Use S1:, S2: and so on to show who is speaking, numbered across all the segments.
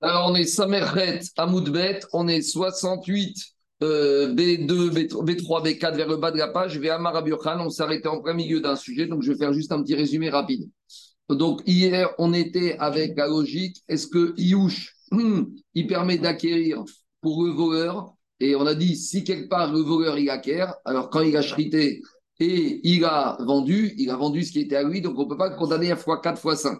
S1: Alors, on est Samerhet Amoudbet, on est 68 euh, B2, B3, B4 vers le bas de la page. Je vais à Marabiochan, on s'est arrêté en plein milieu d'un sujet, donc je vais faire juste un petit résumé rapide. Donc, hier, on était avec la logique est-ce que Iouch, il permet d'acquérir pour le voleur? Et on a dit si quelque part le voleur il acquiert, alors quand il a chrité et il a vendu, il a vendu ce qui était à lui, donc on ne peut pas le condamner à x4, x5.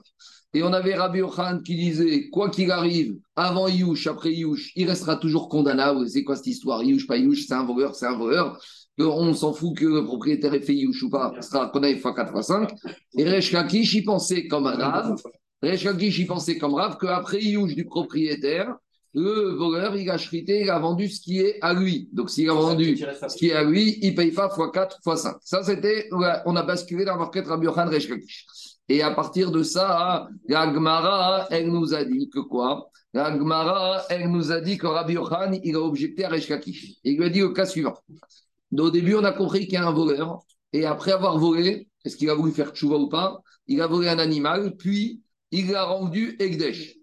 S1: Et on avait Rabbi Ochan qui disait quoi qu'il arrive, avant Youch, après Youch, il restera toujours condamnable. C'est quoi cette histoire? Youch, pas Youch, c'est un voleur, c'est un voleur. On s'en fout que le propriétaire ait fait Youch ou pas, il sera condamné x4, x5. Et Resh Lakish, il pensait comme Rav, Resh Lakish, il pensait comme Rav qu'après Youch du propriétaire, le voleur, il a chrité, il a vendu ce qui est à lui. Donc, s'il a vendu ce qui est à lui, il ne paye pas x4, x5. Ça, c'était, on a basculé dans la marquette Rabbi Yohan Resh Et à partir de ça, la elle nous a dit que quoi? La elle nous a dit que Rabbi Yohan, il a objecté à Resh Il lui a dit au cas suivant. au début, on a compris qu'il y a un voleur. Et après avoir volé, est-ce qu'il a voulu faire tchouva ou pas? Il a volé un animal, puis il l'a rendu Egdesh.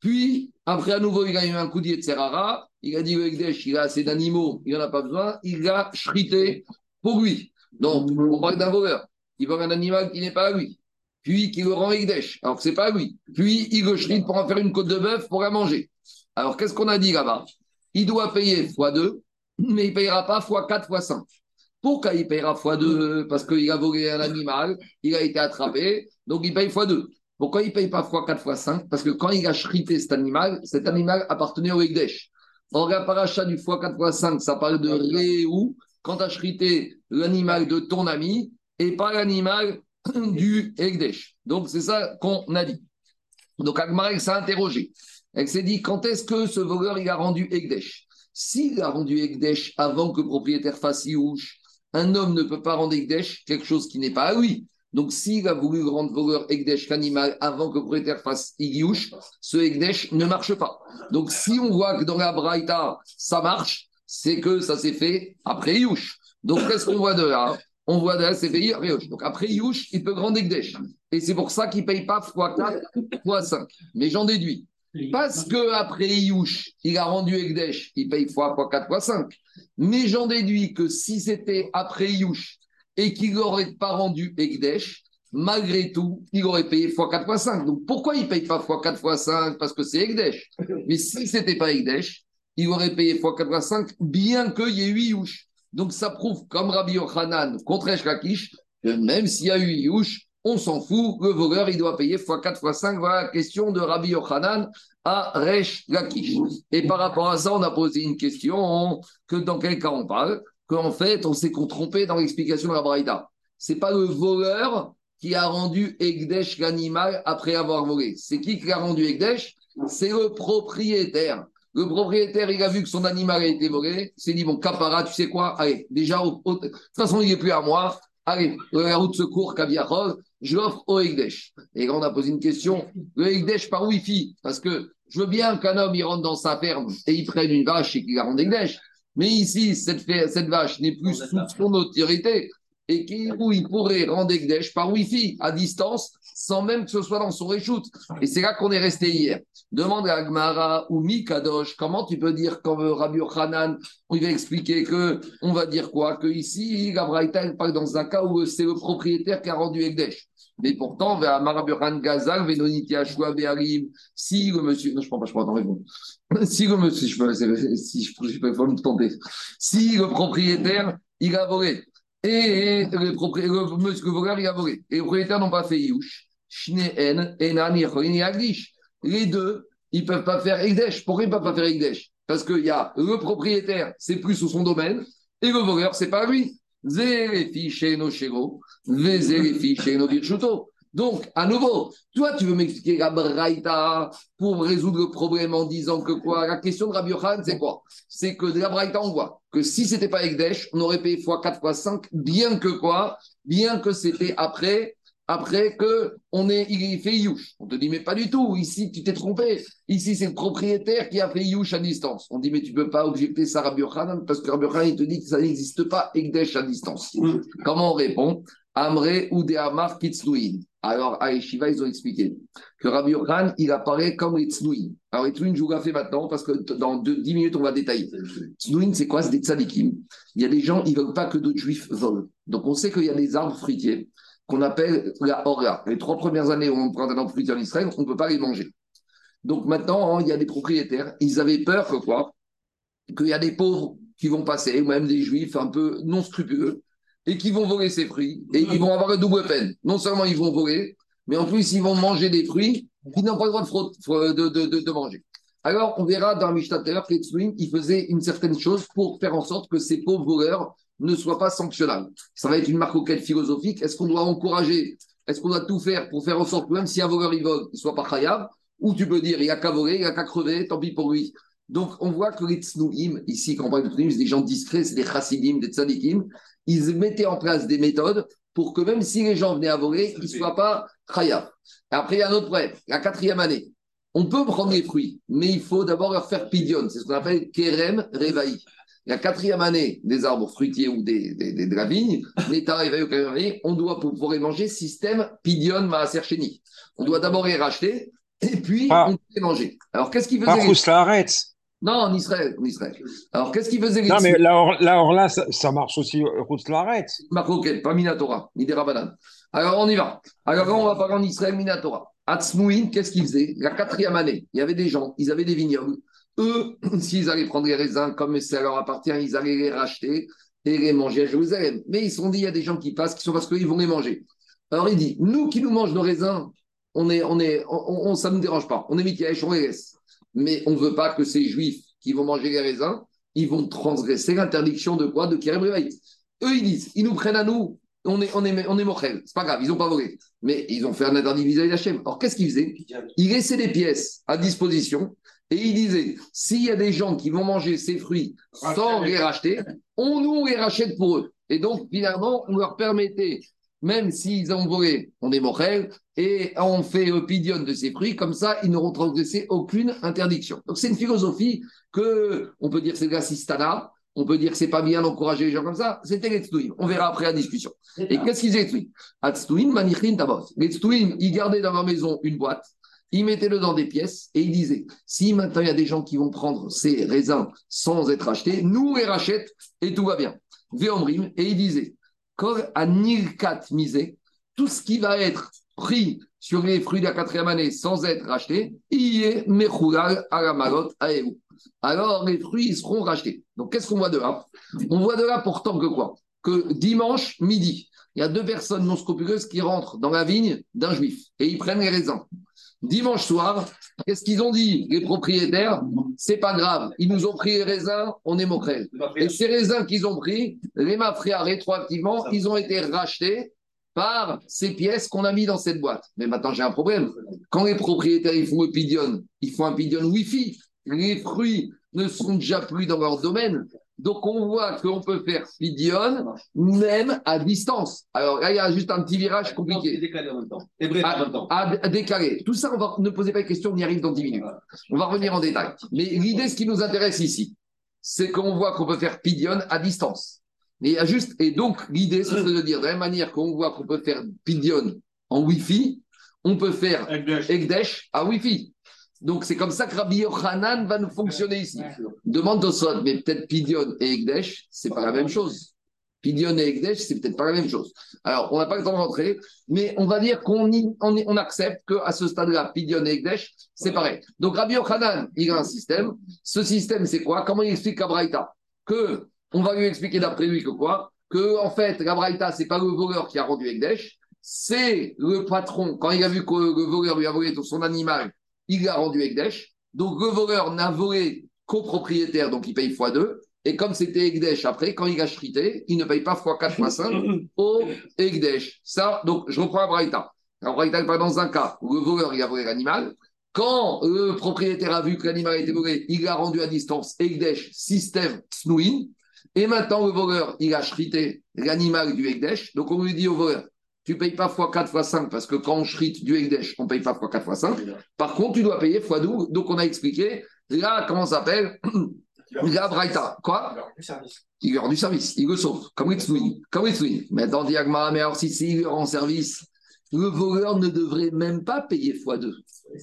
S1: Puis, après, à nouveau, il a eu un coup de Serrara. Il a dit au Ekdesh, il a assez d'animaux, il n'en a pas besoin. Il a chrité pour lui. Donc, on parle d'un voleur. Il vole un animal qui n'est pas à lui. Puis, qui le rend Ekdesh, alors que ce n'est pas lui. Puis, il le chrite pour en faire une côte de bœuf pour la manger. Alors, qu'est-ce qu'on a dit là-bas? Il doit payer x2, mais il ne payera pas x4, x5. Pourquoi il payera x2 Parce qu'il a volé un animal, il a été attrapé, donc il paye x2. Pourquoi il ne paye pas fois 4 fois 5 Parce que quand il a chrité cet animal, cet animal appartenait au Egdesh. Dans la paracha du fois 4 fois 5, ça parle de Réou, quand tu as chrité l'animal de ton ami et pas l'animal du Egdesh. Donc c'est ça qu'on a dit. Donc Agmarek s'est interrogé. Elle s'est dit quand est-ce que ce voleur il a rendu Egdesh S'il a rendu Egdesh avant que le propriétaire fasse Iouch, un homme ne peut pas rendre Egdesh quelque chose qui n'est pas à lui. Donc, s'il a voulu rendre voleur Egdesh l'animal avant que le propriétaire fasse Igiouche, ce Egdesh ne marche pas. Donc, si on voit que dans la Braïta, ça marche, c'est que ça s'est fait après Iouche. Donc, qu'est-ce qu'on voit de là? On voit de fait Iouche. Donc, après Iouche, il peut rendre Egdesh. Et c'est pour ça qu'il ne paye pas x4, x5. Mais j'en déduis. Parce qu'après Iouche, il a rendu Egdesh, il paye x, x4, x5. Mais j'en déduis que si c'était après Iouche, et qu'il n'aurait pas rendu Ekdesh, malgré tout, il aurait payé x4, x5. Donc pourquoi il ne paye pas x4, x5 Parce que c'est Ekdesh. Mais si ce n'était pas Ekdesh, il aurait payé x4, x5, bien qu'il y ait 8 Yush. Donc ça prouve, comme Rabbi Yochanan contre Eshkakish, que même s'il y a 8 Yush, on s'en fout, le voleur, il doit payer x4, x5. Voilà la question de Rabbi Yochanan à Resh Lakish. Et par rapport à ça, on a posé une question que dans quel cas on parle qu'en fait, on s'est trompé dans l'explication de la Braïda. Ce n'est pas le voleur qui a rendu Egdesh l'animal après avoir volé. C'est qui qui a rendu Egdesh C'est le propriétaire. Le propriétaire, il a vu que son animal a été volé. Il s'est dit, bon, capara, tu sais quoi? Allez, déjà, de toute façon, il n'est plus à moi. Allez, la route secours, Kaviachol, je l'offre au Egdesh. Et là, on a posé une question. Le Egdesh par Wi-Fi, parce que je veux bien qu'un homme, il rentre dans sa ferme et il prenne une vache et qu'il la rende Egdesh. Mais ici, cette, cette vache n'est plus sous son autorité et où il pourrait rendre Ekdesh par Wi-Fi à distance sans même que ce soit dans son réchoute. Et c'est là qu'on est resté hier. Demande à Agmara ou Mikadosh, comment tu peux dire quand Rabbi Hanan, il va expliquer que, on va dire quoi Que ici, Gabraïta, parle dans un cas où c'est le propriétaire qui a rendu Ekdesh. Mais pourtant, Gazal, si le monsieur. Non, je prends pas, je prends, répondre. Si le monsieur, je peux, si je, je peux me tenter. Si le propriétaire, il a volé, et le, propriétaire, le le voleur, il a volé, et le propriétaire n'ont pas fait Enan, Les deux, ils ne peuvent pas faire Egdesh. Pourquoi ils ne peuvent pas faire Egdesh Parce qu'il y a le propriétaire, c'est plus sous son domaine, et le voleur, c'est pas lui. Donc, à nouveau, toi, tu veux m'expliquer la Braïta pour résoudre le problème en disant que quoi? La question de Rabbi Yohan, c'est quoi? C'est que de la Braïta, on voit que si c'était pas Ekdesh, on aurait payé x4, x5, bien que quoi? Bien que c'était après après que on est, il fait Youch. On te dit, mais pas du tout. Ici, tu t'es trompé. Ici, c'est le propriétaire qui a fait Youch à distance. On dit, mais tu ne peux pas objecter ça à Rabbi parce que Rabbi il te dit que ça n'existe pas Ekdesh à distance. Comment on répond? Amré ou de Amar Kitslouin. Alors, à Eshiva, ils ont expliqué que Rabbi Yochanan, il apparaît comme les. Alors, les je vous la fais maintenant parce que dans 10 minutes, on va détailler. Tznuin, c'est quoi? C'est des tzadikim. Il y a des gens, ils ne veulent pas que d'autres juifs volent. Donc, on sait qu'il y a des arbres fruitiers qu'on appelle la orga. Les trois premières années où on prend un fruitier en Israël, on ne peut pas les manger. Donc, maintenant, hein, il y a des propriétaires. Ils avaient peur que quoi? Qu'il y a des pauvres qui vont passer, ou même des juifs un peu non scrupuleux et qui vont voler ces fruits. Et ils vont avoir une double peine. Non seulement ils vont voler, mais en plus ils vont manger des fruits qu'ils n'ont pas le droit de, manger. Alors, on verra dans Mishnah que les il faisait une certaine chose pour faire en sorte que ces pauvres voleurs ne soient pas sanctionnables. Ça va être une marque auquel philosophique. Est-ce qu'on doit encourager Est-ce qu'on doit tout faire pour faire en sorte que même si un voleur il vole, il ne soit pas khayab Ou tu peux dire, il a qu'à voler, il a qu'à crever, tant pis pour lui. Donc, on voit que les tsnouim, ici, quand on parle de tsnouim, c'est des gens discrets, c'est des chassidim, des tzadikim, ils mettaient en place des méthodes pour que même si les gens venaient à voler, ils ne soient pas khayab. Après, il y a un autre problème. La quatrième année, on peut prendre les fruits, mais il faut d'abord leur faire pidion. C'est ce qu'on appelle kerem revaï. La quatrième année des arbres fruitiers ou des, des, des de la vigne, on doit, pour pouvoir les manger, système pidion maaser On doit d'abord les racheter et puis on peut les manger. Alors, qu'est-ce qu'il faisait
S2: Pas arrête.
S1: Non, en Israël. En Israël. Alors, qu'est-ce qu'il faisait
S2: Non, mais là, là, ça, marche aussi, route l'arrête.
S1: ok, pas Minatora, ni des Rabanan. Alors, on y va. Alors, on va parler en Israël, Minatora. Atzmouin, qu'est-ce qu'il faisait? La quatrième année, il y avait des gens, ils avaient des vignobles. Eux, s'ils allaient prendre les raisins comme ça leur appartient, ils allaient les racheter et les manger à Jérusalem. Mais ils se sont dit, il y a des gens qui passent, qui sont parce qu'ils vont les manger. Alors, il dit, nous qui nous mangent nos raisins, on est, on est, on, ça ne nous dérange pas. On est Mitiaïch, on les laisse mais on ne veut pas que ces juifs qui vont manger les raisins, ils vont transgresser l'interdiction de quoi? De Kerem Eux, ils disent, ils nous prennent à nous, on est, on est, on est c'est pas grave, ils n'ont pas volé. Mais ils ont fait un interdit vis-à-vis d'Hachem. Alors qu'est-ce qu'ils faisaient? Ils laissaient des pièces à disposition et ils disaient s'il y a des gens qui vont manger ces fruits sans les racheter, on nous les rachète pour eux. Et donc finalement, on leur permettait même s'ils ont volé, on est morel, et on fait pidion de ces fruits, comme ça, ils n'auront transgressé aucune interdiction. Donc c'est une philosophie que, on peut dire c'est l'assistana, on peut dire que c'est pas bien d'encourager les gens comme ça, c'était les On verra après la discussion. Et qu'est-ce qu'ils étaient Tztouim, tabos. Les tztouim, ils gardaient dans leur maison une boîte, ils mettaient dedans des pièces et ils disaient si maintenant il y a des gens qui vont prendre ces raisins sans être achetés, nous les rachètent et tout va bien. Véomrim, et ils disaient à Nilkat misé, tout ce qui va être pris sur les fruits de la quatrième année sans être racheté, est Mechoudal à la à Alors les fruits seront rachetés. Donc qu'est-ce qu'on voit de là? On voit de là pourtant que quoi? Que dimanche midi, il y a deux personnes non scrupuleuses qui rentrent dans la vigne d'un juif et ils prennent les raisins. Dimanche soir, qu'est-ce qu'ils ont dit, les propriétaires? C'est pas grave, ils nous ont pris les raisins, on est moqués. Et ces raisins qu'ils ont pris, les mafria rétroactivement, ils ont été rachetés par ces pièces qu'on a mis dans cette boîte. Mais maintenant, j'ai un problème. Quand les propriétaires ils font un pidion, ils font un pidion Wi-Fi. Les fruits ne sont déjà plus dans leur domaine. Donc, on voit qu'on peut faire Pidion même à distance. Alors là, il y a juste un petit virage compliqué.
S3: Décalé en même temps.
S1: À, décaler. Tout ça, on va ne poser pas de questions, on y arrive dans 10 minutes. On va revenir en détail. Mais l'idée, ce qui nous intéresse ici, c'est qu'on voit qu'on peut faire Pidion à distance. Et, juste, et donc, l'idée, c'est de dire, de la même manière qu'on voit qu'on peut faire Pidion en Wi-Fi, on peut faire Ekdesh à Wi-Fi. Donc c'est comme ça que Rabbi Yochanan va nous fonctionner ici. Demande Sod, mais peut-être Pidion et Egdesh, c'est pas la même chose. Pidion et Egdesh, c'est peut-être pas la même chose. Alors, on n'a pas le temps de rentrer, mais on va dire qu'on on, on accepte qu'à ce stade-là, Pidion et Egdesh, c'est pareil. Donc Rabbi Yochanan, il a un système. Ce système, c'est quoi? Comment il explique à Que, on va lui expliquer d'après lui que quoi? Que, en fait, la Braïta, c'est pas le voleur qui a rendu Egdesh, c'est le patron, quand il a vu que le voleur lui a volé tout son animal, il l'a rendu Ekdesh. Donc le voleur n'a volé qu'au propriétaire, donc il paye x2. Et comme c'était Ekdesh après, quand il a chrité, il ne paye pas x4, x5 au Ekdesh. Ça, donc je reprends la Braïta. La Braïta pas dans un cas où le voleur il a volé l'animal. Quand le propriétaire a vu que l'animal a été volé, il l'a rendu à distance Ekdesh, système Snouin. Et maintenant, le voleur, il a chrité l'animal du Ekdesh. Donc on lui dit au voleur, tu payes pas x4, x5, parce que quand on shrite du Ekdesh, on paye pas x4, x5. Par contre, tu dois payer x12. Donc, on a expliqué, là, comment ça s'appelle? La Braïta. Quoi? Il rend du service. Il le sauve. Comme Ritsui. Comme Ritsui. Mais dans Diagma, mais alors si c'est il rend service, le voleur ne devrait même pas payer x2.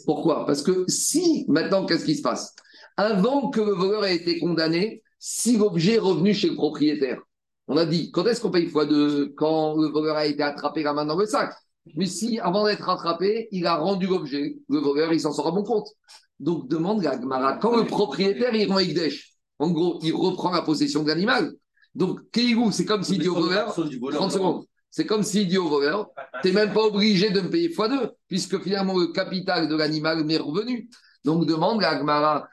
S1: Pourquoi? Parce que si, maintenant, qu'est-ce qui se passe? Avant que le voleur ait été condamné, si l'objet est revenu chez le propriétaire, on a dit, quand est-ce qu'on paye x2 Quand le voleur a été attrapé la main dans le sac. Mais si, avant d'être attrapé, il a rendu l'objet, le voleur, il s'en sort à bon compte. Donc, demande à Gmara, quand le propriétaire, il rend Igdesh, en gros, il reprend la possession de l'animal. Donc, Keigou, c'est comme s'il dit au voleur, 30 secondes, c'est comme s'il dit au voleur, tu n'es même pas obligé de me payer x2, puisque finalement, le capital de l'animal m'est revenu. Donc demande à Agmara,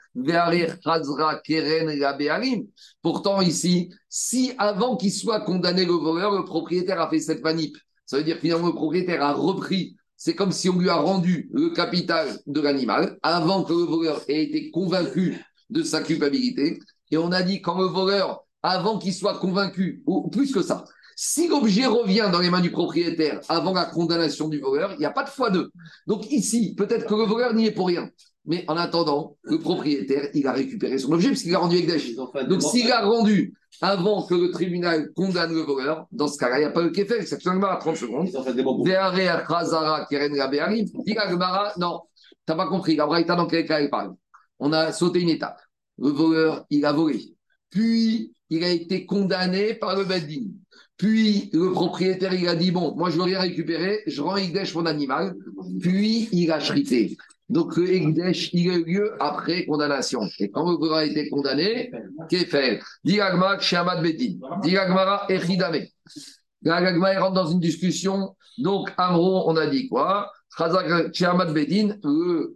S1: Keren Pourtant, ici, si avant qu'il soit condamné le voleur, le propriétaire a fait cette manip, ça veut dire finalement le propriétaire a repris, c'est comme si on lui a rendu le capital de l'animal avant que le voleur ait été convaincu de sa culpabilité. Et on a dit quand le voleur, avant qu'il soit convaincu, ou plus que ça, si l'objet revient dans les mains du propriétaire avant la condamnation du voleur, il n'y a pas de fois deux. Donc ici, peut-être que le voleur n'y est pour rien. Mais en attendant, le propriétaire, il a récupéré son objet puisqu'il a rendu avec Donc s'il a rendu avant que le tribunal condamne le voleur, dans ce cas-là, il n'y a pas de kéfel, c'est seulement à 30 secondes. Non, tu n'as pas compris. La Braïta, dans quel cas il parle? On a sauté une étape. Le voleur, il a volé. Puis, il a été condamné par le Beddin. Puis, le propriétaire, il a dit Bon, moi, je veux rien récupérer, je rends Igdesh mon animal. Puis, il a chrité. Donc le Egdesh, il a eu lieu après condamnation. Et quand le voleur a été condamné, qu'est fait Diragma, Shamad Bedin. Diragmara, Echidame. Diragma, il rentre dans une discussion. Donc, Amro, on a dit quoi? Shamad Bedin,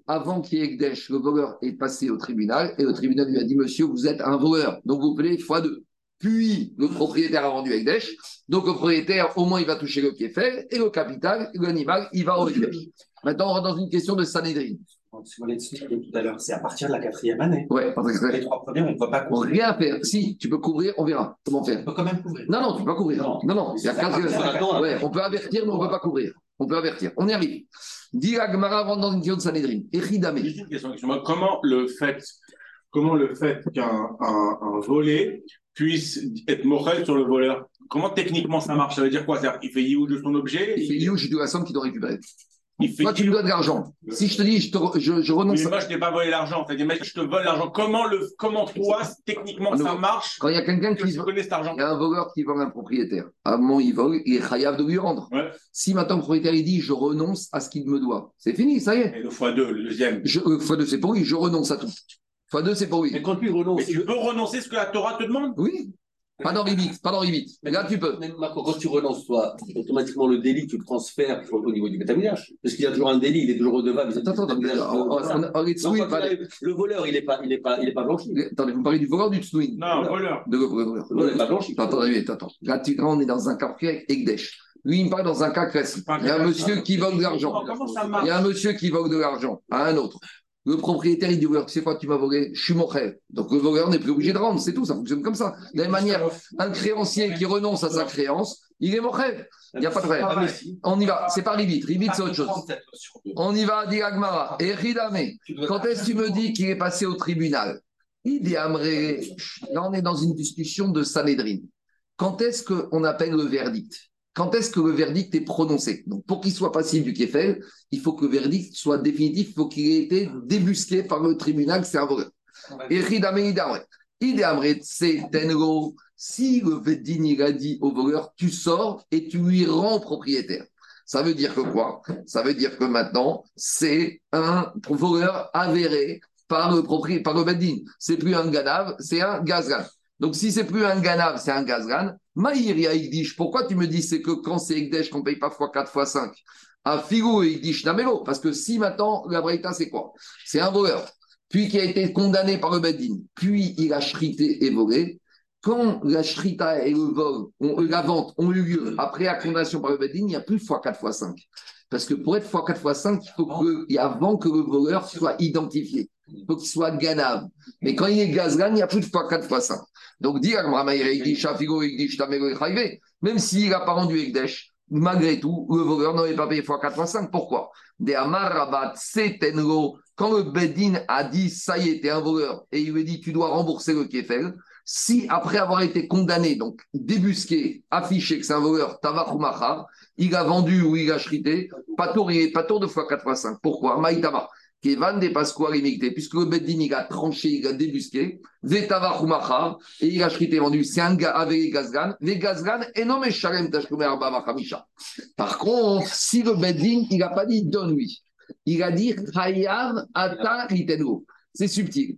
S1: avant qu'il y ait Egdesh, le voleur est passé au tribunal et le tribunal lui a dit Monsieur, vous êtes un voleur, donc vous fois deux. Puis le propriétaire a rendu Egdesh, donc le propriétaire, au moins, il va toucher le fait et le capital, l'animal, il va au Maintenant, on rentre dans une question de Sanhedrin.
S3: tout à l'heure, c'est à partir de la quatrième année.
S1: Ouais,
S3: les trois premières, on ne peut pas
S1: couvrir. Rien faire. Si, tu peux couvrir, on verra comment faire.
S3: On peut quand même couvrir.
S1: Non, non, tu ne peux pas couvrir. Non, non, il y a quatre... ouais, on peut avertir, mais on ne peut pas couvrir. On peut avertir. On y arrive. Dis Agmara rentre dans une question de Sanhedrin. Echidame.
S4: Juste une question. Comment le fait, comment le fait qu'un un, volé puisse être moral sur le voleur? Comment techniquement ça marche? Ça veut dire quoi? Il fait you de son objet
S1: Il fait you de la somme qu'il doit récupérer. Toi, tu me dois de l'argent. Si je te dis, je, je, renonce.
S4: Mais moi, je t'ai pas volé l'argent. Dit, je te vole l'argent. Comment, le, comment toi, techniquement, ça marche
S1: Quand il y a quelqu'un qui.
S4: connaît cet argent.
S1: Il y a un voleur qui vole un propriétaire. À un moment, il vole, il est de lui rendre. Si maintenant le propriétaire, il dit, je renonce à ce qu'il me doit, c'est fini, ça y est.
S4: Et le x2, le deuxième.
S1: Je, le x2, c'est pour lui, je renonce à tout. x2, c'est pour lui.
S4: Mais quand tu renonces. Mais tu peux renoncer ce que la Torah te demande?
S1: Oui. Pas dans Ribit, pas dans. Mais là, tu peux.
S3: Même quand tu renonces, toi, automatiquement, le délit, tu le transfères au niveau du métaminage. Parce qu'il y a toujours un délit, il est toujours redevable.
S1: Attends, attends,
S3: Le voleur, il n'est pas, il est pas, il est pas blanchi.
S1: Attendez, vous parlez du voleur du tsouin
S4: Non, voleur.
S1: De voleur. Le voleur n'est pas blanchi. Attends, attends. Là, on est dans un cas avec Egdesh. Lui, il me parle dans un cas classique. Il y a un monsieur qui vole de l'argent. Il y a un monsieur qui vole de l'argent à un autre. Le propriétaire, il dit Tu sais quoi, tu m'as volé, je suis mon frère. Donc le voleur n'est plus obligé de rendre, c'est tout, ça fonctionne comme ça. De la même manière, un créancier qui renonce à sa créance, il est mon frère. Il n'y a pas de frère. On y va, c'est pas Ribit. Ribit, c'est autre chose. On y va, dit Agmara. Et Ridame, quand est-ce que tu me dis qu'il est passé au tribunal? Là, on est dans une discussion de Sanhedrin. Quand est-ce qu'on appelle le verdict? Quand est-ce que le verdict est prononcé? Donc, pour qu'il soit passif du Kefel, il faut que le verdict soit définitif, il faut qu'il ait été débusqué par le tribunal, c'est un voleur. Et si le Veddin il a dit au voleur, tu sors et tu lui rends propriétaire. Ça veut dire que quoi? Ça veut dire que maintenant, c'est un voleur avéré par le propriétaire, par le. C'est plus un ganav, c'est un gazgan. Donc, si c'est plus un ganav, c'est un gazgan. Maïria Igdish, pourquoi tu me dis c'est que quand c'est Igdesh qu'on ne paye pas x4, x5 À Figo Igdish Namelo, parce que si maintenant, la Breita, c'est quoi? C'est un voleur, puis qui a été condamné par le Bedin, puis il a chrité et volé. Quand la shrita et le vol, la vente ont eu lieu après la condamnation par le Bedin, il n'y a plus x4, x5. Parce que pour être x4, x5, il faut que, avant que le voleur soit identifié. Il faut qu'il soit ganave. Mais quand il est gazgan, il n'y a plus de x4, x5. Donc, dire même s'il n'a pas rendu Ekdesh, malgré tout, le voleur n'aurait pas payé x4, x5. Pourquoi? Quand le Bedin a dit, ça y est, t'es un voleur, et il lui a dit, tu dois rembourser le Kefel, Si après avoir été condamné, donc débusqué, affiché que c'est un voleur, Tavach ou Machar, il a vendu ou il a chrité, pas tour, il est pas tour de fois 4 fois 5. Pourquoi? Maïtama. Kevan des Pasquale imité, puisque le Beddin, il a tranché, il a débusqué, Vetavach ou Machar, et il a chrité vendu, c'est un gars avec Gazgan, les Gazgan, et non mais Shalem Tashkume Arba Machamisha. Par contre, si le Beddin, il n'a pas dit donne-lui, il a dit Chayav Ata Ritengo. C'est subtil.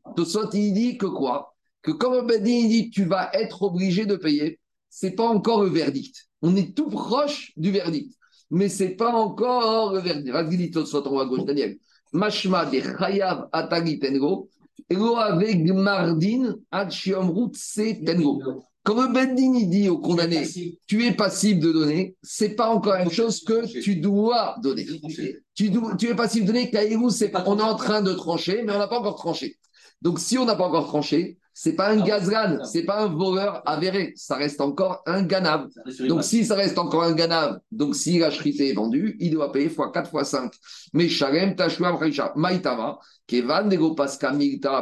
S1: Il dit que quoi? Que comme le Beddin, il dit tu vas être obligé de payer, c'est pas encore le verdict. On est tout proche du verdict, mais c'est pas encore le verdict. Vas-y, Tosot en haut à gauche, Daniel. Mashma de Chayav Ata Ritengo, Elo avec Mardin Ad Shiomrut Se Tengo. Quand le Beddin il dit au condamné, tu es passible de donner, c'est pas encore une chose que tu dois donner. Tu, dois- tu es passible de donner, Kaïrou, c'est on est en train de trancher, mais on n'a pas encore tranché. Donc si on n'a pas encore tranché, c'est pas un gazran, c'est pas un voleur avéré, ça reste encore un ganav. Donc si ça reste encore un ganav, donc si la est vendue, il doit payer x 4 x 5. Mais Shalem Tashuam Maïtama, Kevan Nego Paska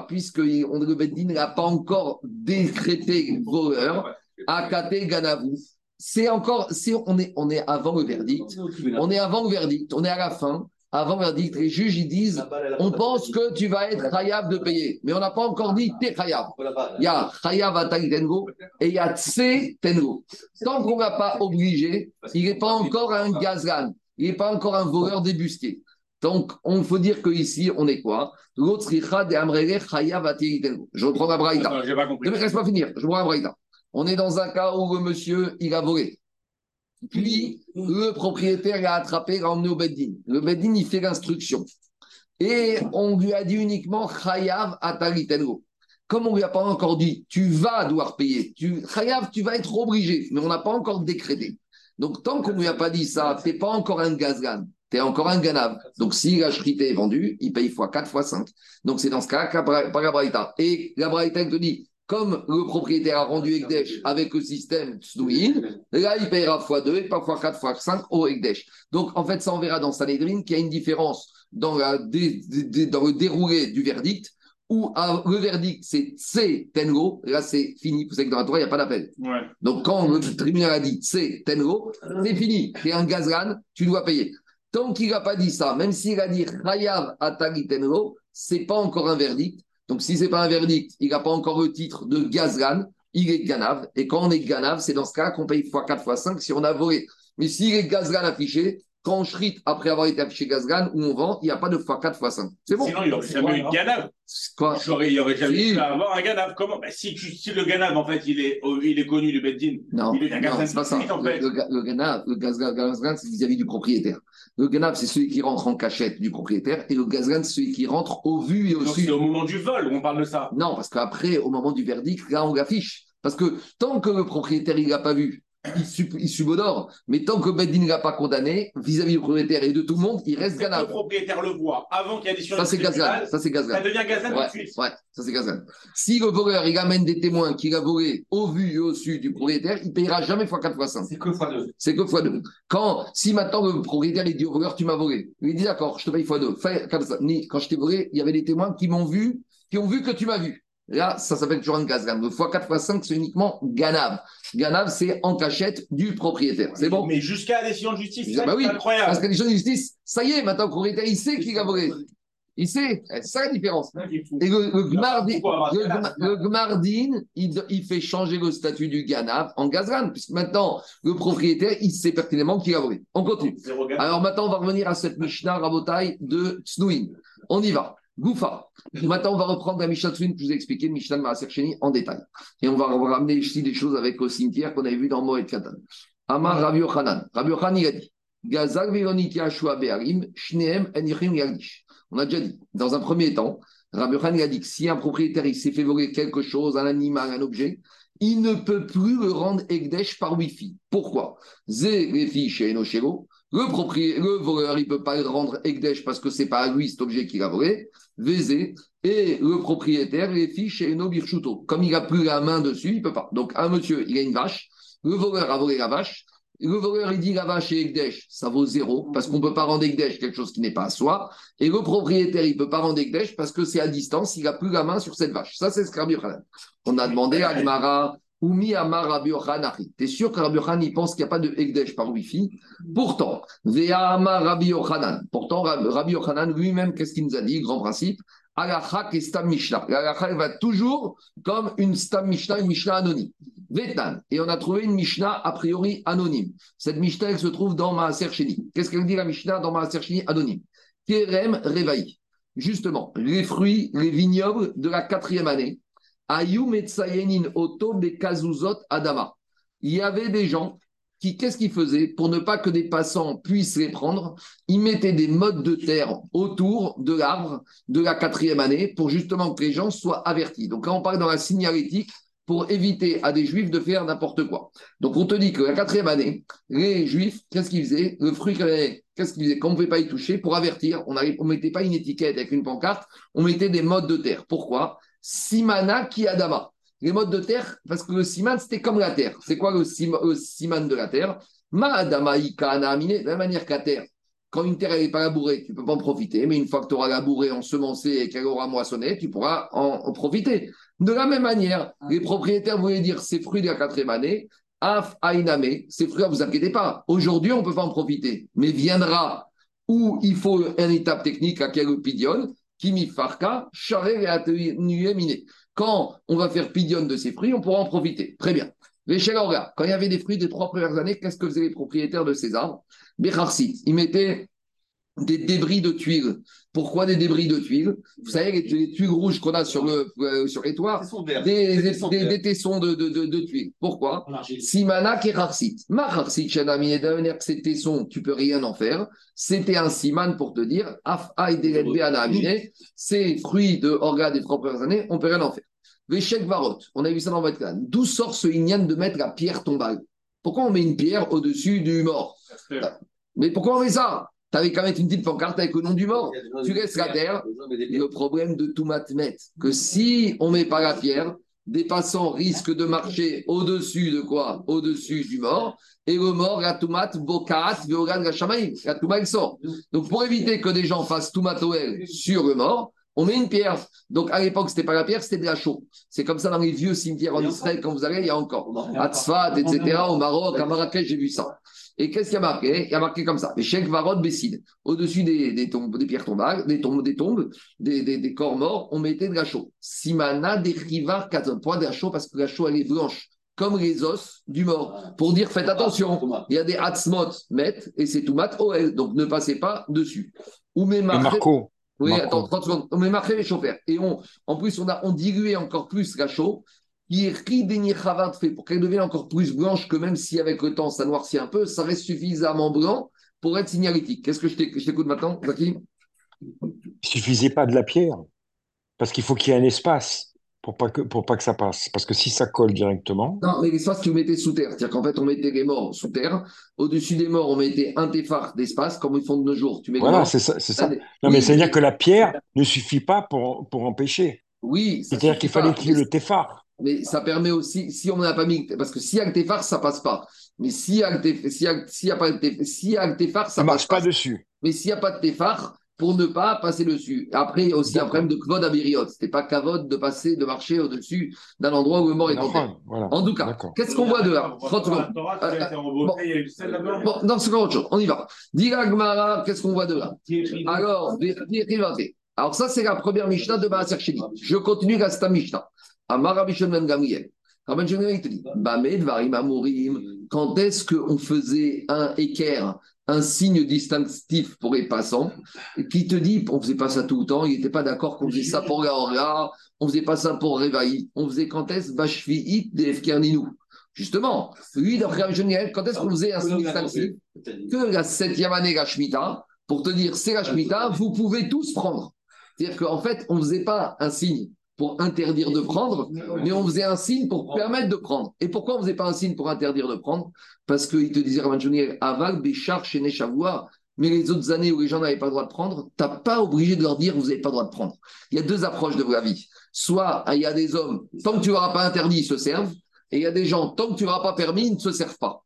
S1: puisque on, le Beddin n'a pas encore décrété voleur, Akate Ganavu. C'est encore, on, est, on est avant le verdict, on est avant le verdict, on est à la fin, avant verdict, les juges ils disent, on pense que tu vas être chayav de payer, mais on n'a pas encore dit t'es chayav. Il y a chayav atal tengo et il y a tse tengo. Tant qu'on ne l'a pas obligé, il n'est pas encore un gazlan, il n'est pas encore un voleur débusqué. Donc, on faut dire qu'ici, on est quoi? L'autre de amrele chayav atal tengo. Je reprends la
S4: pas compris.
S1: Ne me laisse pas finir, je vois un braïta. On est dans un cas où le monsieur, il a volé. Puis, le propriétaire l'a attrapé, l'a emmené au Beddin. Le Beddin, il fait l'instruction. Et on lui a dit uniquement Chayav Atalitengo. Comme on lui a pas encore dit, tu vas devoir payer. Tu, Chayav, tu vas être obligé, mais on n'a pas encore décrété. Donc, tant qu'on ne lui a pas dit ça, tu n'es pas encore un gazgan, tu es encore un ganav. Donc, si la chrité est vendue, il paye x 4, x 5. Donc, c'est dans ce cas par. Et la Braïta te dit, comme le propriétaire a rendu Ekdesh avec le système Tsnouin, là, il payera x2 et pas x4, x5 au Ekdesh. Donc, en fait, ça, on verra dans Sanhedrin qu'il y a une différence dans, la le déroulé du verdict, où ah, le verdict, c'est Tse Tengo, là, c'est fini. Vous savez que dans la Torah, il n'y a pas d'appel.
S4: Ouais.
S1: Donc, quand le tribunal a dit Tse Tengo, c'est fini. Tu es un gazran, tu dois payer. Tant qu'il n'a pas dit ça, même s'il a dit Chayav Atali Tengo, c'est pas encore un verdict. Donc, si c'est pas un verdict, il n'a pas encore le titre de gazran, il est ganav. Et quand on est ganav, c'est dans ce cas qu'on paye x4, x5 si on a volé. Mais s'il est gazran affiché, quand on shrite après avoir été affiché gazgan ou on vend, il n'y a pas de x4, x5. C'est bon.
S4: Sinon, il n'y aurait jamais eu de Ganav.
S1: Quoi
S4: J'aurais- Il n'y aurait jamais
S1: Si.
S4: pu avoir un Ganav. Comment? Bah, si, tu- si le Ganav, en fait, il est, oh, il est connu du Beddin,
S1: Non,
S4: il est un
S1: non,
S4: gazgan
S1: c'est pas ça.
S4: en
S1: Le,
S4: fait.
S1: le, le ganav, le gazgan, gazgan, c'est vis-à-vis du propriétaire. Le ganav, c'est celui qui rentre en cachette du propriétaire et le gazgan, c'est celui qui rentre au vu et au su.
S4: c'est au moment du vol où on parle de ça.
S1: Non, parce qu'après, au moment du verdict, là, on l'affiche. Parce que tant que le propriétaire, il l'a pas vu, il, sub- il subodore. Mais tant que Beddin ne l'a pas condamné, vis-à-vis du propriétaire et de tout le monde, il reste
S4: Le
S1: ganav.
S4: propriétaire le voit avant qu'il y ait décision
S1: Ça,
S4: du
S1: c'est gazgan.
S4: tribunal,
S1: Ça, c'est gazgan.
S4: Ça devient Gazan tout
S1: Ouais,
S4: de suite.
S1: ouais, ça c'est gazgan. Si le voleur, il amène des témoins qu'il a volé au vu et au su du propriétaire, il payera jamais x4, x5.
S3: C'est que fois deux.
S1: C'est que fois deux. Quand, si maintenant le propriétaire il dit au voleur, tu m'as volé, il dit d'accord, je te paye fois deux. Fais comme ça. Ni, quand je t'ai volé, il y avait des témoins qui m'ont vu, qui ont vu que tu m'as vu. Là, ça s'appelle toujours un gazgan. Le fois 4 fois 5, c'est uniquement ganav. Ganav, c'est en cachette du propriétaire. C'est bon
S4: Mais jusqu'à la décision de justice,
S1: Ah
S4: c'est
S1: bah oui,
S4: incroyable.
S1: Parce que les gens de justice, ça y est, maintenant le propriétaire, il sait qu'il a volé. Il sait. C'est ça la différence. Et le, le Gmardi-
S4: Pourquoi avoir
S1: le,
S4: ce cas-là
S1: Gma- le Gmardin, il, il fait changer le statut du Ganav en Gazran, puisque maintenant, le propriétaire, il sait pertinemment qu'il a volé. On continue. Alors maintenant, on va revenir à cette Mishnah Rabotai de Tsnouin. On y va. Goufa. Maintenant, on va reprendre la Mishnah que je vous ai expliqué, Mishnah de Maaser Sheni, en détail. Et on va ramener ici des choses avec au cimetière qu'on avait vu dans Moed Katan. Amar Rabbi Yochanan. Rabbi Yochanan, il a dit Ashua Be'arim, Shneem. On a déjà dit, dans un premier temps, Rabbi Yochanan a dit que si un propriétaire s'est fait voler quelque chose, un animal, un objet, il ne peut plus le rendre Egdesh par Wi-Fi. Pourquoi? Le, propriétaire, le voleur, il ne peut pas le rendre Egdesh parce que ce n'est pas à lui cet objet qu'il a volé. Vézé. Et le propriétaire, les fiches chez Eno Birchuto. Comme il n'a plus la main dessus, il ne peut pas. Donc, un monsieur, il a une vache. Le voleur a volé la vache. Le voleur, il dit la vache et Ekdesh, ça vaut zéro, parce qu'on ne peut pas rendre Ekdesh quelque chose qui n'est pas à soi. Et le propriétaire, il ne peut pas rendre Ekdesh parce que c'est à distance, il n'a plus la main sur cette vache. Ça, c'est ce Yochanan. On a demandé à Gmara, Oumi Amar Rabbi. T'es sûr que Rabbi Yochanan, il pense qu'il n'y a pas de Ekdesh par Wi-Fi? Pourtant, Vea Rabbi Yochanan. Pourtant, Rabbi Yochanan lui-même, qu'est-ce qu'il nous a dit? Grand principe Alachak et Stam Mishnah. L'Alachak va toujours comme une Stam Mishnah, une Mishnah anonyme. Vetnan. Et on a trouvé une Mishnah a priori anonyme. Cette Mishnah, elle se trouve dans Maaser Sheni. Qu'est-ce qu'elle dit la Mishnah dans Maaser Sheni anonyme? Kerem Revaï. Justement, les fruits, les vignobles de la quatrième année. Oto Adama. Il y avait des gens qui, qu'est-ce qu'ils faisaient Pour ne pas que des passants puissent les prendre, ils mettaient des modes de terre autour de l'arbre de la quatrième année pour justement que les gens soient avertis. Donc, quand on parle dans la signalétique, pour éviter à des juifs de faire n'importe quoi. Donc, on te dit que la quatrième année, les juifs, qu'est-ce qu'ils faisaient? Le fruit, qu'est-ce qu'ils faisaient? Quand on ne pouvait pas y toucher, pour avertir, on ne mettait pas une étiquette avec une pancarte, on mettait des modes de terre. Pourquoi? Simana ki adama. Les modes de terre, parce que le siman, c'était comme la terre. C'est quoi le, siman de la terre? Ma adama ika de la manière qu'à terre, quand une terre n'est pas labourée, tu ne peux pas en profiter, mais une fois que tu auras labouré, ensemencé et qu'elle aura moissonné, tu pourras en, profiter. De la même manière, les propriétaires voulaient dire ces fruits de la quatrième année, af ainame, ces fruits, vous inquiétez pas, aujourd'hui on ne peut pas en profiter, mais viendra où il faut une étape technique à quel pidion, kimi farka, et Quand on va faire pidion de ces fruits, on pourra en profiter. Très bien. Les quand il y avait des fruits des trois premières années, qu'est-ce que faisaient les propriétaires de ces arbres? Ils mettaient des débris de tuiles. Pourquoi des débris de tuiles Vous savez, les, tuiles rouges qu'on a sur, le, euh, sur les toits, des, des, tessons de, de, de, tuiles. Pourquoi Simana kerarsit. Ma que ces tessons, tu peux rien en faire. C'était un siman pour te dire, af ces fruits de organes des trois premières années, on peut rien en faire. L'échec varot, on a vu ça dans votre clan. D'où sort ce ignan de mettre la pierre tombale? Pourquoi on met une pierre au-dessus du mort? Mais pourquoi on met ça? Tu avais qu'à mettre une petite pancarte avec le nom du mort. Tu laisses la terre. Et le problème de tout met que si on ne met pas la pierre, des passants risquent de marcher au-dessus de quoi? Au-dessus du mort. Et le mort, la toumat, bokat, veogan, la chamaïm. La toumat, sort. Donc, pour éviter que des gens fassent toumatoel sur le mort, on met une pierre. Donc à l'époque, ce n'était pas la pierre, c'était de la chaux. C'est comme ça dans les vieux cimetières en Israël, quand vous allez, il y a encore. À Tzfat, etc., au Maroc, à Marrakech, j'ai vu ça. Et qu'est-ce qu'il y a marqué? Il y a marqué comme ça. Les Varod Bessid. Au-dessus des, des, tombes, des pierres tombales, des tombes, des tombes, des, des, corps morts, on mettait de la chaux. Simana des rivars Pourquoi de la chaux Parce que la chaux, elle est blanche comme les os du mort, pour dire faites attention. Il y a des hatzmot met et c'est tout mat OL, donc ne passez pas dessus. Ou
S2: Marco.
S1: Oui, attends, 30 secondes. On met marqué les chauffeurs. Et on, en plus, on a on dilué encore plus la chaux, fait pour qu'elle devienne encore plus blanche que même si avec le temps ça noircit un peu, ça reste suffisamment blanc pour être signalétique. Qu'est-ce que je t'écoute maintenant, Zaki
S2: Il ne suffisait pas de la pierre, parce qu'il faut qu'il y ait un espace pour pas que pour pas que ça passe parce que si ça colle directement
S1: non mais l'espace tu mettais sous terre c'est-à-dire qu'en fait on mettait les morts sous terre au-dessus des morts on mettait un téphare d'espace comme ils font de nos jours. Tu mets
S2: voilà c'est ça c'est ça. Non mais c'est à dire que la pierre ne suffit pas pour pour empêcher.
S1: Oui
S2: c'est-à-dire qu'il fallait qu'il y ait le téphare
S1: mais ça permet aussi si on n'a pas mis parce que s'il y a le téphare ça passe pas. Mais s'il y a s'il y a pas de s'il y a le téphare ça,
S2: ça marche pas, dessus.
S1: Mais s'il n'y a pas de téphare pour ne pas passer dessus. Après, il y a aussi un problème de kvod à Ce n'était pas kavod de passer, de marcher au-dessus d'un endroit où le mort est entré. En tout cas, qu'est-ce qu'on voit de là Bon, dans ce autre chose, on y va. Gmara, qu'est-ce qu'on voit de là Alors, alors ça, c'est la première Mishnah de Maaser Je continue la Stam Mishnah. Amara Bishon Ben Gamriel. Ben il te dit, quand est-ce qu'on faisait un équerre un signe distinctif pour les passants, qui te dit, on faisait pas ça tout le temps, il n'était pas d'accord qu'on faisait ça pour la on faisait pas ça pour Révaï, on faisait quand est-ce Bashvi'it de Justement, lui, d'après quand est-ce qu'on faisait un signe distinctif? Que la septième année, la Shemitah, pour te dire, c'est la Shemitah, vous pouvez tous prendre. C'est-à-dire qu'en fait, on ne faisait pas un signe pour interdire de prendre, mais on faisait un signe pour permettre de prendre. Et pourquoi on ne faisait pas un signe pour interdire de prendre? Parce qu'il te disait, Raman Aval, Béchar, chez mais les autres années où les gens n'avaient pas le droit de prendre, tu n'as pas obligé de leur dire, vous n'avez pas le droit de prendre. Il y a deux approches de la vie. Soit il y a des hommes, tant que tu n'auras pas interdit, ils se servent, et il y a des gens, tant que tu n'auras pas permis, ils ne se servent pas.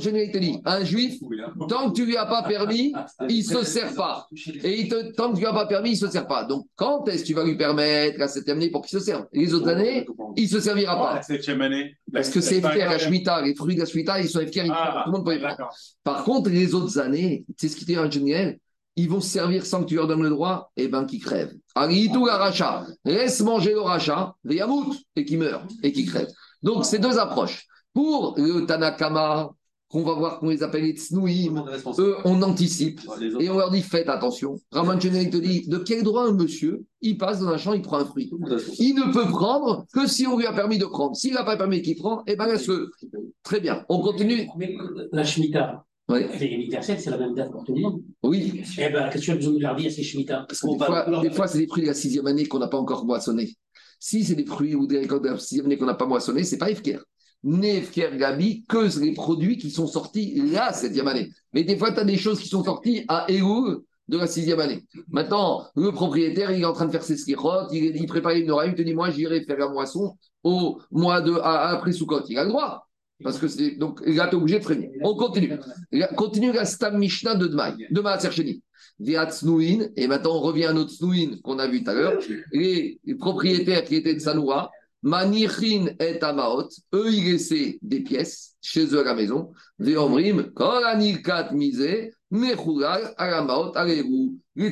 S1: Shimon, il te dit, un juif, tant que tu lui as pas permis, il se sert pas. Et il te, tant que tu lui as pas permis, il se sert pas. Donc, quand est-ce que tu vas lui permettre la septième année pour qu'il se serve? Les autres années, il se servira pas.
S4: La septième année.
S1: Parce que c'est FKR la Shemitah, les fruits de la Shemitah, ils sont ils-
S4: Ah,
S1: tout le monde peut prendre.
S4: d'accord.
S1: Par contre, les autres années, c'est ce qui était ingénieux, ils vont se servir sans que tu leur donnes le droit, et ben qu'ils crèvent. Aritou rachat, laisse manger le rachat, les yamout, et qui meurt, et qui crève. Donc, c'est deux approches. Pour le Tanakama, qu'on va voir qu'on les appelle les Tsnouim, eux, on anticipe. Et on leur dit faites attention. Raman Chenel te dit de quel droit un monsieur, il passe dans un champ, il prend un fruit? Il ne peut prendre que si on lui a permis de prendre. S'il n'a pas permis qu'il prend, eh ben laisse-le. Très bien. On continue.
S5: Mais la Shemitah,
S1: Ouais.
S5: c'est la même date pour tout le monde.
S1: Oui.
S5: Eh ben, qu'est-ce que tu as besoin de leur dire, c'est Shemitah
S1: Parce que des fois, des fois, c'est des fruits de la sixième année qu'on n'a pas encore moissonné. Si c'est des fruits ou des récoltes de la sixième année qu'on n'a pas moissonné, c'est pas Efker. Né Efker Gabi que les produits qui sont sortis la septième année. Mais des fois, tu as des choses qui sont sorties à Elul de la sixième année. Maintenant, le propriétaire, il est en train de faire ses skirotes, il, il prépare une oreille, il te dit Moi, j'irai faire la moisson au mois de à- après Soukot. Il a le droit. Parce que c'est. Donc, là, tu es obligé de freiner. On continue. Continue la Stam Mishnah de Dmaï, de Maasercheni. Et maintenant on revient à notre Snouin qu'on a vu tout à l'heure. Les propriétaires qui étaient de Sanoura, Manichin et Amaot, eux, ils laissaient des pièces chez eux à la maison. Veomrim, Koranikat Mise, Mechoural, Aramaot,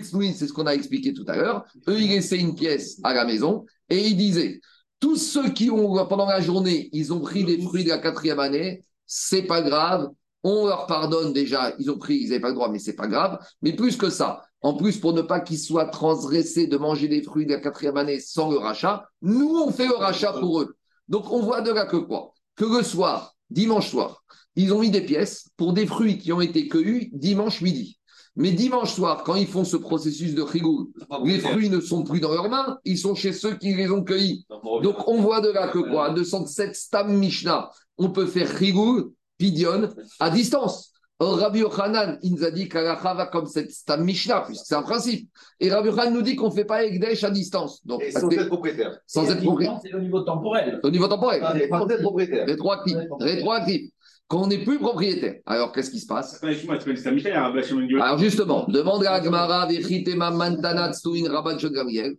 S1: Snouin, c'est ce qu'on a expliqué tout à l'heure. Eux, ils laissaient une pièce à la maison et ils disaient tous ceux qui ont, pendant la journée, ils ont pris des fruits de la quatrième année, c'est pas grave, on leur pardonne déjà, ils ont pris, ils n'avaient pas le droit, mais c'est pas grave. Mais plus que ça, en plus, pour ne pas qu'ils soient transgressés de manger des fruits de la quatrième année sans le rachat, nous, on fait le rachat pour eux. Donc, on voit de là que quoi? Que le soir, dimanche soir, ils ont mis des pièces pour des fruits qui ont été cueillis dimanche midi. Mais dimanche soir, quand ils font ce processus de rigoul, les fruits ne sont plus dans leurs mains, ils sont chez ceux qui les ont cueillis. Donc, on voit de là que quoi? 207 Stam Mishnah, on peut faire Rigoul, Pidion, à distance. Or, Rabbi Yochanan, il nous a dit qu'Alacha va comme cette Stam Mishnah, puisque c'est un principe. Et Rabbi Yochanan nous dit qu'on ne fait pas Ekdesh à distance. Donc,
S3: Et sans être propriétaire.
S1: sans être propriétaire.
S6: C'est au niveau temporel.
S1: Au niveau temporel.
S3: Sans être propriétaire.
S1: Rétroactif. Rétroactif. Quand on n'est plus propriétaire. Alors, qu'est-ce qui se passe? Alors justement, demande à Agmara, Vechitema Mantanat Stuin Rabban Shel Gamriel.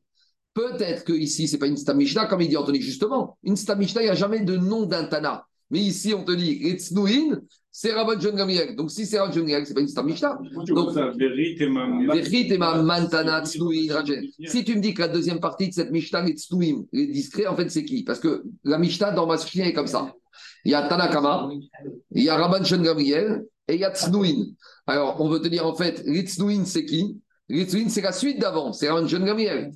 S1: Peut-être que ici, c'est pas une Stamishna, comme il dit Anthony, justement. Une Stamishna, il n'y a jamais de nom d'un Tana. Mais ici, on te dit, Etsnuin, c'est Rabban Shel Gamriel. Donc si c'est Rabban Shel Gamriel, c'est pas une Mantanat Stuin Rajen. Si tu me dis que la deuxième partie de cette Mishnah, les Tsnuim, les discrets, en fait, c'est qui? Parce que la Mishnah dans Maschine est comme ça. Il y a Tanakama, il y a Rabban Shon Gabriel et il y a Tsnouin. Alors, on veut te dire, en fait, les c'est qui? Tsnouin, c'est la suite d'avant, c'est Rabban Shon Gabriel.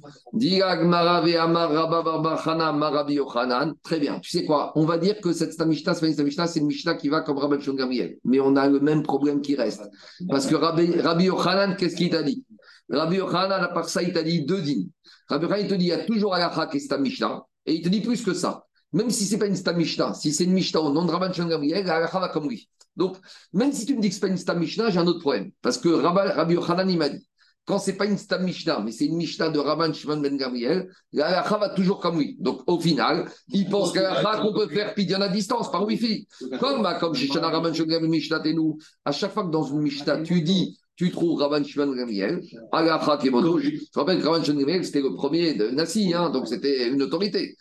S1: Très bien. Tu sais quoi? On va dire que cette Mishnah, c'est une Mishnah, qui va comme Rabban Shon Gabriel. Mais on a le même problème qui reste. Parce que Rabbi, Rabbi Yochanan, qu'est-ce qu'il t'a dit? Rabbi Yochanan, à part ça, il t'a dit deux dînes. Rabbi Yochanan, il te dit, il y a toujours Alacha qui est Mishnah. Et il te dit plus que ça. Même si ce n'est pas une Mishnah, si c'est une Mishnah au nom de Rabban Shon Gamriel, la halakha va comme lui. Donc, même si tu me dis que ce n'est pas une Mishnah, j'ai un autre problème. Parce que Rabbi, Rabbi Yochanan, il m'a dit, quand ce n'est pas une Stam Mishnah, mais c'est une Mishnah de Rabban Shimon Ben Gamriel, la va toujours comme lui. Donc, au final, il pense qu'à la qu'on peut faire pidion à distance par Wi-Fi. Comme, bah, comme chez Shana Rabban Shon Gamriel, Mishnah nous, à chaque fois que dans une Mishnah, tu dis, tu trouves Rabban Shimon Gamriel, halakha Kemoto. Je rappelle que Rabban Shimon Gamriel, c'était le premier de Nassi, hein, donc c'était une autorité.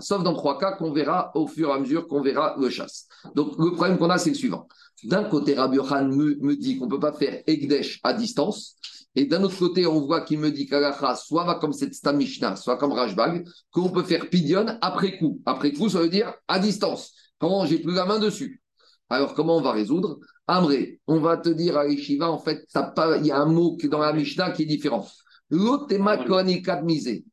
S1: Sauf dans trois cas qu'on verra au fur et à mesure qu'on verra le chasse. Donc le problème qu'on a, c'est le suivant. D'un côté, Rabbi Yohan me, me dit qu'on ne peut pas faire Egdesh à distance. Et d'un autre côté, on voit qu'il me dit qu'Alacha soit va comme cette Stamishna, soit comme Rajbag, qu'on peut faire Pidion après coup. Après coup, ça veut dire à distance. Quand j'ai plus la main dessus? Alors, comment on va résoudre? Amré, on va te dire à l'Eshiva, en fait, il y a un mot dans la Mishnah qui est différent. L'otema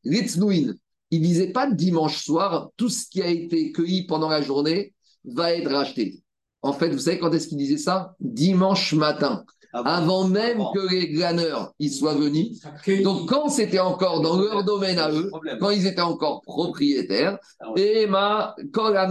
S1: l'itsnouin. Il ne disait pas dimanche soir, tout ce qui a été cueilli pendant la journée va être racheté. En fait, vous savez quand est-ce qu'il disait ça? Dimanche matin. avant même que les glaneurs y soient venus. Donc, quand c'était encore dans leur domaine à eux, quand ils étaient encore propriétaires, et ma, quand la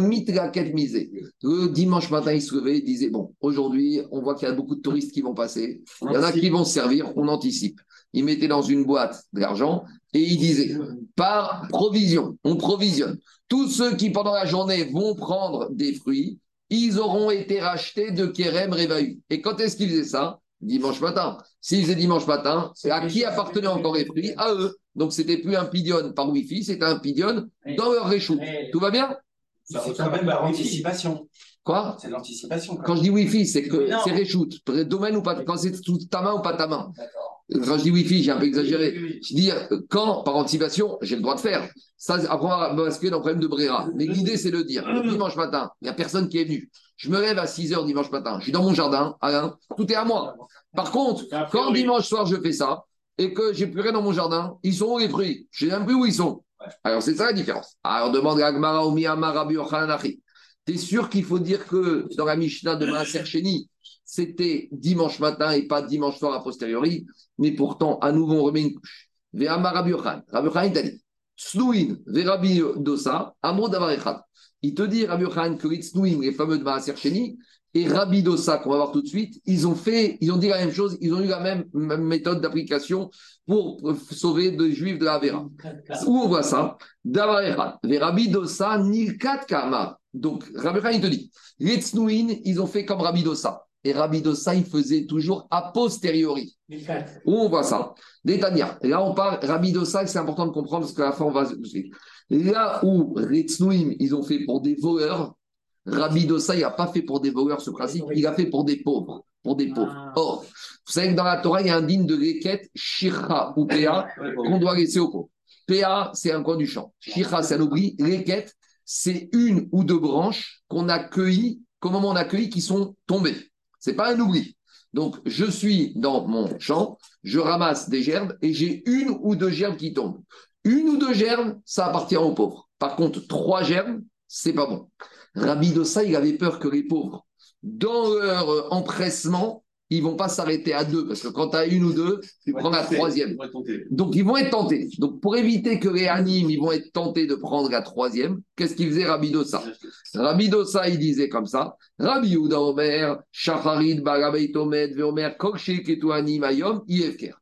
S1: quête misée, le dimanche matin, ils se levaient, ils disaient Bon, aujourd'hui, on voit qu'il y a beaucoup de touristes qui vont passer. Il y en a qui vont se servir, on anticipe. Ils mettaient dans une boîte de l'argent et ils disaient Par provision, on provisionne. Tous ceux qui, pendant la journée, vont prendre des fruits, ils auront été rachetés de Kerem Revahu. Et quand est-ce qu'ils faisaient ça? Dimanche matin. S'ils faisaient dimanche matin, c'est à qui appartenaient encore les fruits? À eux. Donc, c'était plus un pidion par Wi-Fi, c'était un pidion dans leur réchaud. Tout va bien?
S6: C'est quand même l'anticipation.
S1: Quoi?
S6: C'est l'anticipation.
S1: Quand je dis Wi-Fi, c'est que c'est réchaud. Domaine ou pas Quand c'est ta main ou pas ta main
S6: D'accord.
S1: Quand je dis Wi-Fi, j'ai un peu exagéré. Je dis quand, par anticipation, j'ai le droit de faire. Ça, après, on va basculer dans le problème de Brera. Mais l'idée, c'est de dire le dimanche matin, il n'y a personne qui est venu. Je me lève à 6 h dimanche matin. Je suis dans mon jardin, Alain, tout est à moi. Par contre, quand dimanche soir, je fais ça et que j'ai plus rien dans mon jardin, ils sont où les fruits? Je ne sais même plus où ils sont. Alors, c'est ça la différence. Alors, demande à Agmara, Yochanan, Achi. T'es sûr qu'il faut dire que dans la Mishnah de Maaser Sheni, c'était dimanche matin et pas dimanche soir a posteriori, mais pourtant, à nouveau, on remet une couche. Rabbi Yochanan. Rabbi Yochanan, il dit, Snouin, Ve'Rabbi Dosa, Amro Davar. Il te dit, Rabbi Yochanan, que les Snouin, les fameux de Maaser Sheni, et Rabbi Dosa, qu'on va voir tout de suite, ils ont fait, ils ont dit la même chose, ils ont eu la même, méthode d'application pour sauver des juifs de la Vera. Où on voit ça? Davar. Ve'Rabbi Dosa, Nilkat Kama. Donc, Rabbi Yochanan, il te dit, les Snouin, ils ont fait comme Rabbi Dosa. Et Rabbi Dosa, il faisait toujours a posteriori. Où on voit ça? Détania. Là, on parle, Rabbi Dosa, c'est important de comprendre parce qu'à la fin, on va se Là où les Tznoïm, ils ont fait pour des voleurs, Rabbi Dosa, il n'a pas fait pour des voleurs ce principe, il a fait pour des pauvres. Pour des pauvres.
S5: Ah.
S1: Or, vous savez que dans la Torah, il y a un digne de l'équette, Shira ou Péa, qu'on doit laisser au pauvres. Péa, c'est un coin du champ. Shira, c'est un oubli. L'équette, c'est une ou deux branches qu'on a cueillies, qu'au moment on a cueilli, qui sont tombées. C'est pas un oubli. Donc, je suis dans mon champ, je ramasse des gerbes et j'ai une ou deux gerbes qui tombent. Une ou deux gerbes, ça appartient aux pauvres. Par contre, trois gerbes, c'est pas bon. Rabbi Dossa, il avait peur que les pauvres, dans leur empressement, ils vont pas s'arrêter à deux, parce que quand tu as une ou deux, tu prends la troisième. Donc, ils vont être tentés. Donc, pour éviter que les animes, ils vont être tentés de prendre la troisième, qu'est-ce qu'il faisait Rabbi Dossa? Rabbi Dossa, il disait comme ça Rabbi Yehuda Omer, Shacharid, Barabeit Omed, Veomer, Kokshik et Mayom, Yevker.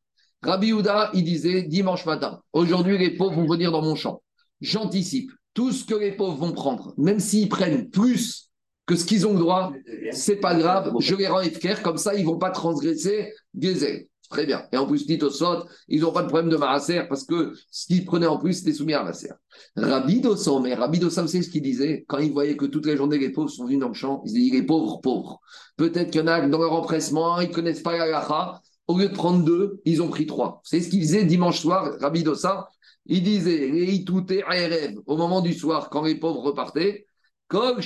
S1: Rabbi Yehuda, il disait dimanche matin, aujourd'hui les pauvres vont venir dans mon champ. J'anticipe tout ce que les pauvres vont prendre, même s'ils prennent plus que ce qu'ils ont le droit, c'est pas grave, je les rends Efker, comme ça ils vont pas transgresser Gezel. Très bien. Et en plus, dit au sot, ils n'ont pas de problème de Maaser parce que ce qu'ils prenaient en plus, c'était soumis à Maaser. Rabbi Dossam, mais Rabbi Dossam, c'est ce qu'il disait quand il voyait que toute la journée les pauvres sont venus dans le champ. Il disait les pauvres, pauvres. Peut-être qu'il y en a dans leur empressement, ils connaissent pas la. Au lieu de prendre deux, ils ont pris trois. C'est ce qu'il disait dimanche soir, Rabbi Dossa. Il disait les itouté rêve au moment du soir, quand les pauvres repartaient. Kol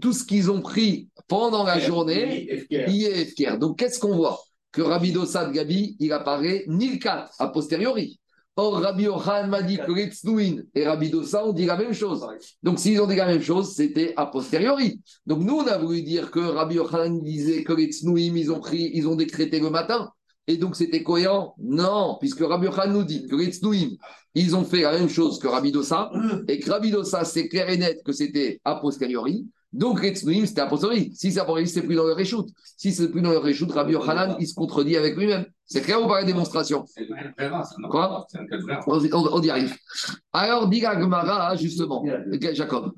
S1: tout ce qu'ils ont pris pendant la journée, il est FKR. Donc, qu'est-ce qu'on voit? Que Rabbi Dossa de Gabi, il apparaît Nilkat, a posteriori. Or, Rabbi Yohan m'a dit que Tznuin et Rabbi Dossa ont dit la même chose. Donc, s'ils ont dit la même chose, c'était a posteriori. Donc, nous, on a voulu dire que Rabbi Yohan disait que Tznuim, ils ont pris, ils ont décrété le matin. Et donc, c'était cohérent? Non, puisque Rabbi Yohan nous dit que Tznuim, ils ont fait la même chose que Rabbi Dossa. Et que Rabbi Dossa, c'est clair et net que c'était a posteriori. Donc, les Tznuim, c'était a posteriori. Si c'est a posteriori, c'est plus dans leur réchoute. Si c'est plus dans leur réchoute, Rabbi Yohanan, il se contredit avec lui-même. C'est clair ou pas la démonstration? Quoi? On, on- on y arrive. Alors, dit la Gemara, justement, Jacob,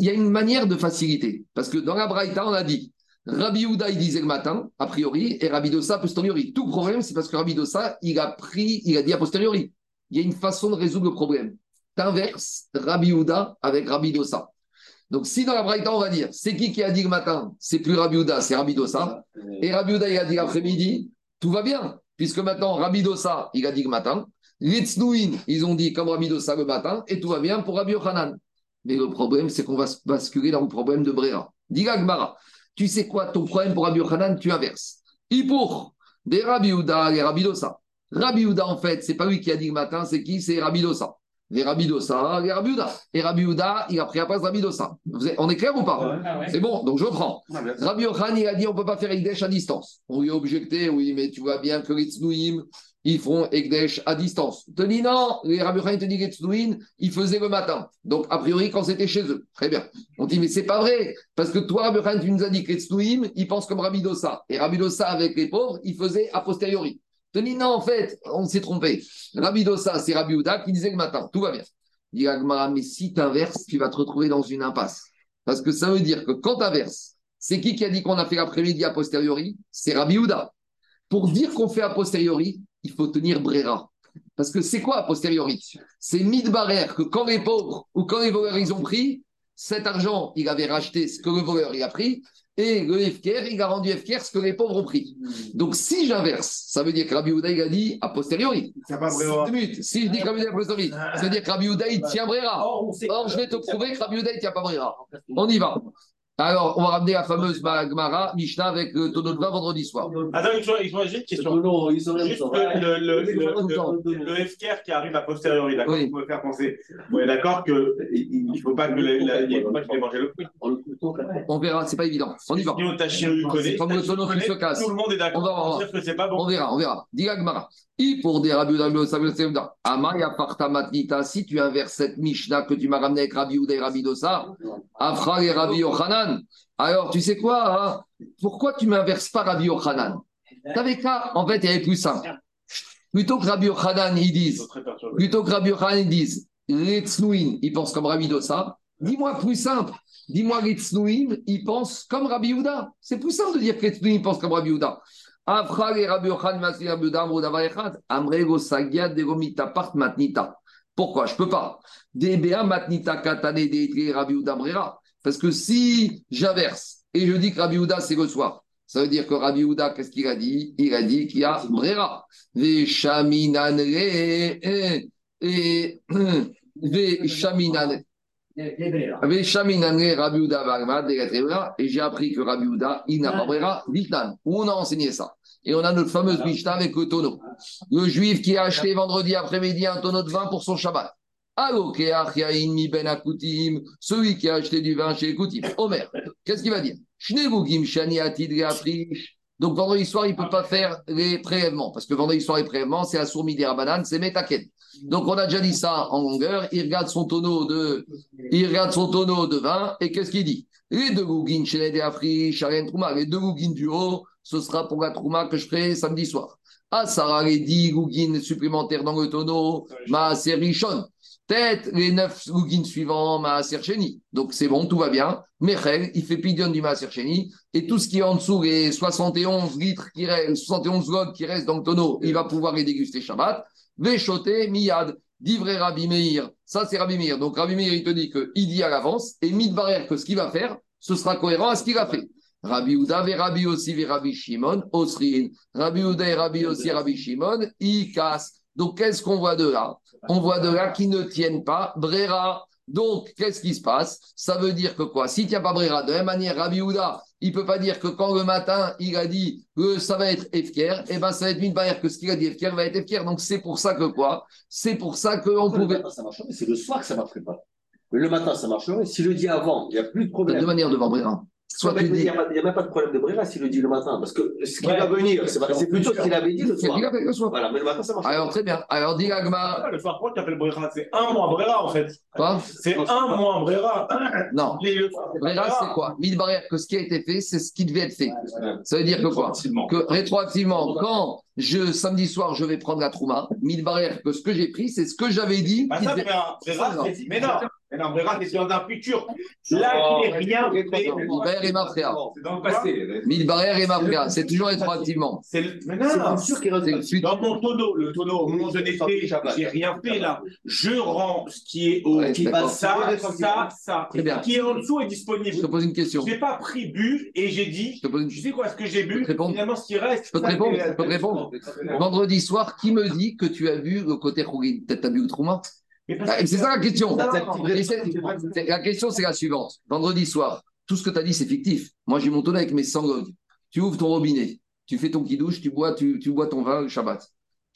S1: il y a une manière de faciliter. Parce que dans la Braïta, on a dit, Rabbi Houda, il disait le matin, a priori, et Rabbi Dossa, a posteriori. Tout problème, c'est parce que Rabbi Dossa, il a pris, il a dit a posteriori. Il y a une façon de résoudre le problème. T'inverses Rabbi Houda avec Rabbi Dossa. Donc, si dans la Braïta, on va dire, c'est qui qui a dit le matin C'est plus Rabbi Houda, c'est Rabbi Dossa. Et Rabbi Houda, il a dit l'après-midi, tout va bien. Puisque maintenant, Rabbi Dossa, il a dit le matin. Les ils ont dit comme Rabbi Dossa le matin, et tout va bien pour Rabbi Yochanan. Mais le problème, c'est qu'on va se basculer dans le problème de Brera. Dis Gmara, tu sais quoi, ton problème pour Rabbi Yochanan, tu inverses. Ipour, des Rabbi Houda et Rabbi Dossa. Rabbi Houda, en fait, c'est pas lui qui a dit le matin, c'est qui? C'est Rabbi Dossa. Les Rabidosa, les Rabiouda. Et Rabiouda, il a pris la place de êtes- On est clair ou pas?
S5: Ah ouais.
S1: C'est bon, donc je prends.
S3: Ah.
S1: Rabbi Yochanan, il a dit on ne peut pas faire Ekdesh à distance. On lui a objecté, oui, mais tu vois bien que les Tznuim, ils font Ekdesh à distance. Il te dit non, les Rabbi Yochanan te dit que les Tznuim, ils faisaient le matin. Donc, a priori, quand c'était chez eux. Très bien. On dit, mais c'est pas vrai. Parce que toi, Rabbi Yochanan, tu nous as dit que les Tznuim, ils pensent comme Rabbi Dossa. Et Rabbi Dossa, avec les pauvres, il faisait a posteriori. Te dit non, en fait, on s'est trompé. Rabbi Dossa, c'est Rabbi Ouda qui disait le matin. Tout va bien. Il dit Agmara, mais si tu inverses, tu vas te retrouver dans une impasse. Parce que ça veut dire que quand tu inverses, c'est qui qui a dit qu'on a fait l'après-midi a posteriori? C'est Rabbi Houda. Pour dire qu'on fait a posteriori, il faut tenir Brera. Parce que c'est quoi a posteriori? C'est Midbarer que quand les pauvres ou quand les voleurs ils ont pris, cet argent, il avait racheté ce que le voleur il a pris, et le FKR, il a rendu FKR ce que les pauvres ont pris. Donc si j'inverse, ça veut dire que Rabbi Houda, il a dit a posteriori. Si, je dis que Rabbi Houda a posteriori, ça veut dire que Rabbi Houda, il tient Brera.
S5: Or,
S1: je vais te prouver que Rabbi Houda, il tient pas Brera. On y va. Alors, on va ramener la fameuse Gemara, Mishnah, avec le tonneau de vin vendredi soir.
S4: Attends, sont, j'ai une question. Juste le, le, le, le, le, le FKR qui arrive à posteriori, d'accord
S1: Oui.
S4: Vous pouvez faire penser. On est d'accord qu'il ne faut pas que le- la- il faut pas qu'il ait mangé le fruit.
S1: On verra, c'est pas évident. On y va.
S4: Connaît.
S1: Comme le tonneau qui se casse.
S4: Tout le monde est d'accord
S1: On va voir.
S4: c'est.
S1: On verra, on verra. Dis la Gemara. I pour des Rabbi Houda, Rabbi Houda. Amaya parta matnita. Si tu inverses cette Mishnah que tu m'as ramené avec Rabbi et Rabbi Dosa, Afra et Rabbi Yochanan. Alors, tu sais quoi hein? Pourquoi tu m'inverses pas Rabbi Yochanan? T'avais qu'à, en fait, il y avait plus simple. Plutôt que Rabbi Yochanan, ils disent, plutôt que Rabbi Yochanan, ils disent, les ils pensent comme Rabbi Dosa. Dis-moi plus simple. Dis-moi les Tznuim, ils pensent comme Rabbi Houda. C'est plus simple de dire que les Tznuim pensent comme Rabbi Houda. Afra et Rabbi Yochanan, Masri Rabbi Houda, Davar Echad, Amrego Sagia, Deromita, Part Matnita. Pourquoi? Je peux pas. DBA Matnita Katane de Brera. Parce que si j'inverse et je dis que Rabbi Houda, c'est le soir, ça veut dire que Rabbi Houda, qu'est-ce qu'il a dit? Il a dit qu'il y a Brera. Veshaminanre et Veshaminanre. Houda Varma, Degatrevra. Et j'ai appris que Rabbi Houda, il n'a pas Brera. Où on a enseigné ça? Et on a notre fameuse Mishnah avec le tonneau. Le juif qui a acheté vendredi après-midi un tonneau de vin pour son Shabbat. Ben celui qui a acheté du vin chez Akutim. Omer, qu'est-ce qu'il va dire? Donc vendredi soir, il ne peut pas faire les prélèvements, parce que vendredi soir, les prélèvements, c'est à sourmi des rabanan, c'est metaken. Donc on a déjà dit ça en longueur. Il regarde son tonneau de, il regarde son tonneau de vin, et qu'est-ce qu'il dit? Les deux gougin shene de afrish, Arian Trouma, les deux gougin du haut, ce sera pour la Trouma que je ferai samedi soir. Ah, Sarah les 10 gougin supplémentaires dans le tonneau, ma c'est Rishon. Peut-être les neuf gougines suivants, Maaser Sheni. Donc c'est bon, tout va bien. Mechel, il fait pidion du Maaser Sheni. Et tout ce qui est en dessous, les 71 litres qui restent, 71 godes qui restent dans le tonneau, il va pouvoir les déguster Shabbat. Véchoté, Miyad, divré Rabbi Meir. Ça, c'est Rabbi Meir. Donc Rabbi Meir, il te dit qu'il dit à l'avance. Et Midbarer, que ce qu'il va faire, ce sera cohérent à ce qu'il a fait. Rabbi Ouda, et Rabbi aussi, et Rabbi Shimon, Osrin. Rabbi Ouda et Rabbi aussi, Rabbi Shimon, cassent. Donc qu'est-ce qu'on voit de là? On voit de là qui ne tiennent pas Brera. Donc, qu'est-ce qui se passe? Ça veut dire que quoi? S'il n'y a pas Brera, de la même manière, Rabbi Houda, il ne peut pas dire que quand le matin, il a dit que ça va être Efker, et ben ça va être une barrière que ce qu'il a dit Efker va être Efker. Donc, c'est pour ça que quoi? C'est pour ça qu'on
S3: Le
S1: pouvait.
S3: matin, ça marcherait, c'est le soir que ça ne marcherait pas. Mais le matin, ça marcherait. Si le dit avant, il n'y a plus de
S1: Il y a
S3: problème.
S1: deux manières de voir Brera. Soit tu
S3: il
S1: dis.
S3: n'y a, pas- il y a même pas de problème de Brera s'il le dit le matin. Parce que ce qui
S5: Ouais.
S3: va venir, c'est c'est plutôt ce qu'il avait dit le soir.
S1: le.
S3: Voilà, mais le matin, ça marche.
S1: Alors, très bien. Alors, dis Agma.
S4: Ah, Le soir, pourquoi tu appelles Brera? C'est un mois Brera, en fait.
S1: Quoi?
S4: C'est un mois Brera.
S1: Non. Brera, c'est quoi? Mille barrières que ce qui a été fait, c'est ce qui devait être fait. Ça veut dire que quoi? Que rétroactivement, quand je samedi soir je vais prendre la trouma, mille barrières que ce que j'ai pris, c'est ce que j'avais dit.
S4: Bah ça,
S1: devait-
S4: Brera, c'est- mais non, mais non, Brera, c'est dans un futur. Là, il n'est rien
S1: barrières et.
S4: C'est dans le passé.
S1: Mille barrières et ma frère. C'est toujours rétroactivement.
S4: C'est mais
S3: sûr qu'il
S1: suite.
S4: dans mon tonneau, le tonneau, au moment l'ai fait, j'ai rien fait là. Je rends ce qui est au.
S3: Qui
S4: Ça, ça, ça. Ce qui est en dessous est
S1: Je te
S4: disponible.
S1: pose une question.
S4: Je n'ai pas pris bu et j'ai dit,
S1: Je te pose une
S4: tu sais quoi, ce que j'ai bu, finalement, ce qui reste.
S1: Je peux te
S4: ça,
S1: répondre,
S4: c'est-
S1: je peux te répondre. Vendredi soir, qui me dit que tu as vu le côté Rougin Peut-être tu as vu le Ah, C'est ça la question. La question, c'est la suivante. Vendredi soir, tout ce que tu as dit, c'est fictif. Moi, j'ai mon tonneau avec mes 100 godes. Tu ouvres ton robinet, tu fais ton kidouche, tu bois, tu, tu bois ton vin le Shabbat.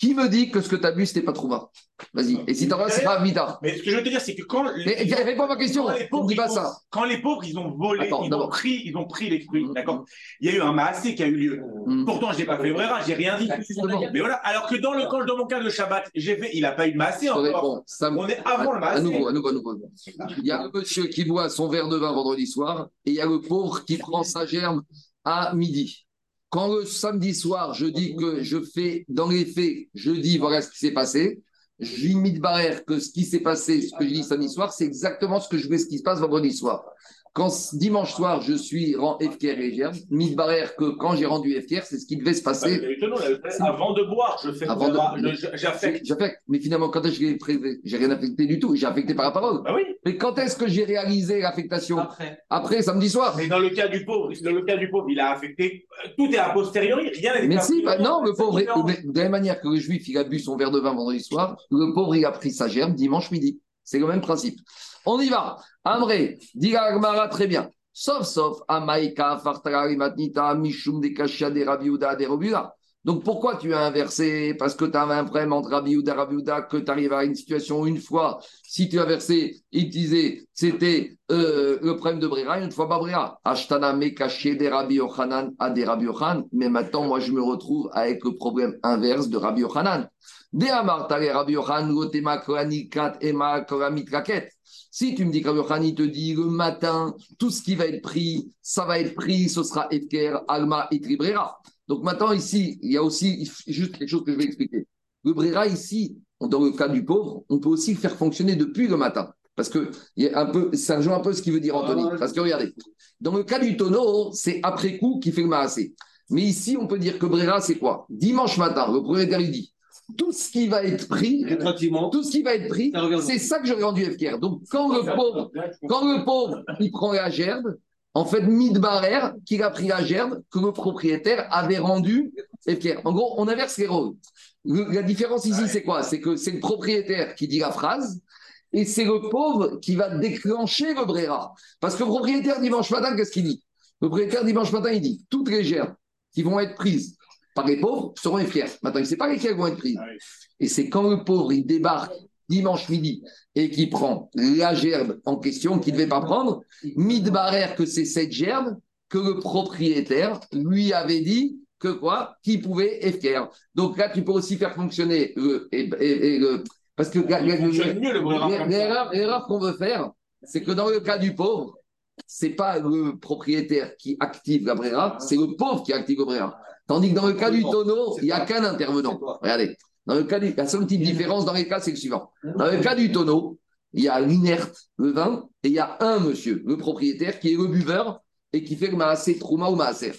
S1: Qui me dit que ce que tu as bu, c'était pas trop bas Vas-y. Et si t'en vas, c'est pas Mida.
S4: Mais ce que je veux te dire, c'est que quand. les-
S1: Mais réponds à ma question.
S4: Quand les pauvres,
S1: pas
S4: ont-
S1: ça.
S4: Quand les pauvres, ils ont volé,
S1: Attends,
S4: ils, ont pris, ils ont pris les trucs,
S1: Mm.
S4: d'accord? Il y a eu un maassé qui a eu lieu.
S1: Mm.
S4: Pourtant, je n'ai pas fait vrai, j'ai rien dit.
S1: Justement.
S4: Mais voilà, alors que dans, le, quand, dans mon cas de Shabbat, j'ai fait, il n'a pas eu de maassé encore.
S1: réponds. Ça me-
S4: On est avant le
S1: À
S4: maassé.
S1: nouveau, à nouveau, à nouveau. Il y a un monsieur qui boit son verre de vin vendredi soir et il y a le pauvre qui prend sa germe à midi. Quand le samedi soir, je dis que je fais, dans les faits, je dis voilà ce qui s'est passé, je de barrière que ce qui s'est passé, ce que je dis samedi soir, c'est exactement ce que je veux, ce qui se passe vendredi soir. Quand dimanche soir, je suis rend FKR et germe, de barrière que quand j'ai rendu FKR, c'est ce qui devait se
S4: Ah, mais
S1: passer.
S4: Avant de boire, je fais
S1: Avant de-
S4: je- j'affecte.
S1: J'affecte. Mais finalement, quand est-ce que je l'ai prélevé J'ai rien affecté du tout. J'ai affecté par la parole.
S4: Bah oui,
S1: Mais quand est-ce que j'ai réalisé l'affectation?
S6: Après.
S1: Après, samedi soir.
S4: mais dans le cas du pauvre, dans le cas du pauvre, il a affecté. Tout est a posteriori, rien n'est
S1: Mais si, bah non, le pauvre, mais de la même manière que le juif, il a bu son verre de vin vendredi soir, le pauvre, il a pris sa germe dimanche midi. C'est le même principe. On y va. Amré, dit la Gemara, très bien. Sauf, sauf, Amaïka, Fartara, Matnita, Mishum, Dekashia, des Rabiuda, des Robuda. Donc pourquoi tu as inversé? Parce que tu un problème entre et Rabiuda, que tu arrives à une situation une fois, si tu as versé, il disait, c'était euh, le problème de Brera, une fois pas Brera. Ashtana me caché des Rabbi Yochanan à des Rabbi. Mais maintenant, moi, je me retrouve avec le problème inverse de Rabbi Yochanan. De Rabbi Yochanan, Ema Koramitraket. Si tu me dis que Rabbi te dit le matin, tout ce qui va être pris, ça va être pris, ce sera Efker, Alma et Tribrera. Donc maintenant, ici, il y a aussi juste quelque chose que je vais expliquer. Le Brera, ici, dans le cas du pauvre, on peut aussi le faire fonctionner depuis le matin. Parce que il y a un peu, ça rejoint un peu ce qu'il veut dire Anthony. Parce que regardez, dans le cas du tonneau, c'est après coup qui fait le maassé. Mais ici, on peut dire que Brera, c'est quoi? Dimanche matin, le propriétaire, il dit tout ce qui va être pris, tout ce qui va être pris, c'est ça que j'aurais rendu FKR. Donc, quand le pauvre, quand le pauvre, il prend la gerbe, en fait, Midbarer, qu'il a pris la gerbe, que le propriétaire avait rendu FKR. En gros, on inverse les rôles. Le- la différence ici, c'est quoi? C'est que c'est le propriétaire qui dit la phrase et c'est le pauvre qui va déclencher le Brera. Parce que le propriétaire, dimanche matin, qu'est-ce qu'il dit? Le propriétaire, dimanche matin, il dit toutes les gerbes qui vont être prises par les pauvres seront FKR. Maintenant, il ne sait pas lesquelles vont être prises.
S4: Ah.
S1: Et c'est quand le pauvre, il débarque dimanche midi et qui prend la gerbe en question qu'il ne devait pas prendre, mid-barrière que c'est cette gerbe que le propriétaire lui avait dit que quoi Qu'il pouvait FKR. Donc là, tu peux aussi faire fonctionner le. et- et- et le- parce que la- la- l'erreur qu'on veut faire, c'est que dans le cas du pauvre, c'est pas le propriétaire qui active la Brera, c'est le pauvre qui active le Brera. Tandis que dans le cas du tonneau, il n'y a qu'un intervenant. Regardez, dans le cas du, la seule petite différence dans les cas, c'est le suivant. Dans le cas du tonneau, il y a l'inerte, le vin, et il y a un monsieur, le propriétaire, qui est le buveur et qui fait le maaser trouma ou maaser.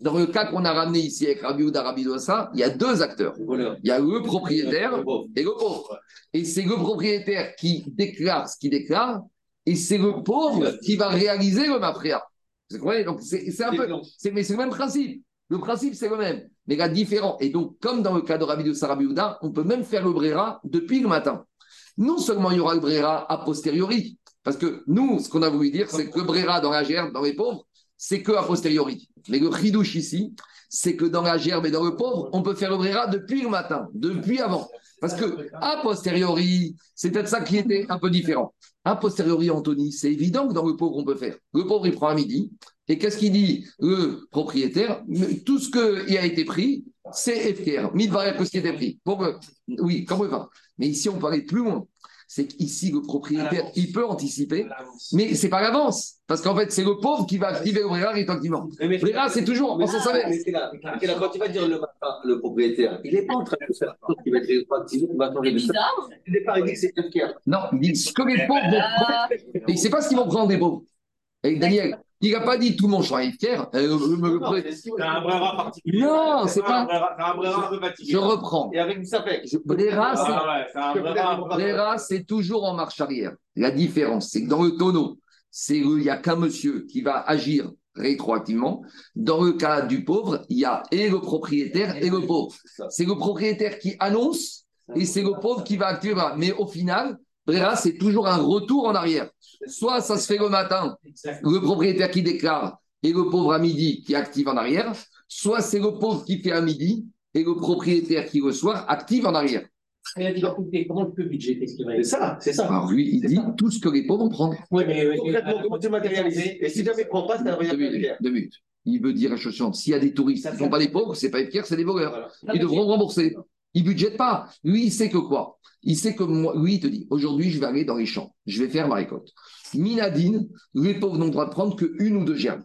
S1: Dans le cas qu'on a ramené ici avec Rabbi Ouda, Rabbi Dossa, il y a deux acteurs. Il y a le propriétaire et le pauvre. Et c'est le propriétaire qui déclare ce qu'il déclare, et c'est le pauvre qui va réaliser le mafria. Vous comprenez? Donc c'est un peu, mais c'est le même principe. Le principe c'est le même, mais la différence. Et donc comme dans le cas de Rabbi de Rabbi Houda, on peut même faire le brera depuis le matin. Non seulement il y aura le brera a posteriori, parce que nous, ce qu'on a voulu dire, c'est que le brera dans la gerbe, dans les pauvres, c'est que a posteriori. Mais le chidouche ici, c'est que dans la gerbe et dans le pauvre, on peut faire le brera depuis le matin, depuis avant. Parce que a posteriori, c'est peut-être ça qui était un peu différent. A posteriori, Anthony, c'est évident que dans le pauvre, on peut faire. Le pauvre, il prend à midi. Et qu'est-ce qu'il dit Le propriétaire, tout ce qui a été pris, c'est FKR. Mille variables que ce qui était pris. Pour que- oui, comme le vin. Mais ici, on peut aller plus loin. C'est qu'ici, le propriétaire, il peut anticiper, mais c'est pas l'avance. Parce qu'en fait, c'est le pauvre qui va activer le brera rétroactivement. Brera, c'est toujours en sens
S3: Mais
S1: inverse.
S3: c'est là, c'est là, quand il va dire le matin, le propriétaire, il n'est pas en train de faire truc qui va être rétroactif, il va changer de ça.
S7: Bizarre.
S3: Au départ, il dit que c'est FKR.
S1: Non, il dit ce que les pauvres vont prendre. Il ne sait pas ce qu'ils vont prendre des pauvres. Et Daniel, il n'a pas dit tout le monde sera FKR. Euh, le- le-
S3: Non, si,
S4: C'est un Brera particulier.
S1: Non, c'est pas-
S4: un un peu fatigué.
S1: Je reprends.
S3: Et avec du sapec.
S1: Je- Brera, c'est toujours en marche arrière. La différence, c'est que dans le tonneau, il n'y a qu'un monsieur qui va agir rétroactivement. Dans le cas du pauvre, il y a et le propriétaire et le pauvre. C'est le propriétaire qui annonce et c'est le pauvre qui va activer. Brera. Mais au final, C'est toujours un retour en arrière. Soit ça se fait le matin, le propriétaire qui déclare et le pauvre à midi qui active en arrière, soit c'est le pauvre qui fait à midi et le propriétaire qui reçoit active en arrière.
S5: Et la difficulté, comment qui va
S3: C'est ça, c'est ça.
S1: Alors lui, il
S3: C'est
S1: dit
S3: ça.
S1: tout ce que les pauvres vont prendre.
S5: Oui, mais. mais-
S3: Concrètement, comment tu matérialises Et si jamais il ne prend pas, ça ne
S1: Deux
S3: revient
S1: minutes, deux minutes. Il veut dire la chose suivante. S'il y a des touristes qui ne sont pas des pauvres, c'est pas FKR, c'est des voleurs.
S3: Voilà.
S1: Ils devront rembourser. Il ne budgète pas. Lui, il sait que quoi? Il sait que moi, lui, il te dit aujourd'hui, je vais aller dans les champs, je vais faire ma récolte. Minadine, les pauvres n'ont le droit de prendre qu'une ou deux gerbes.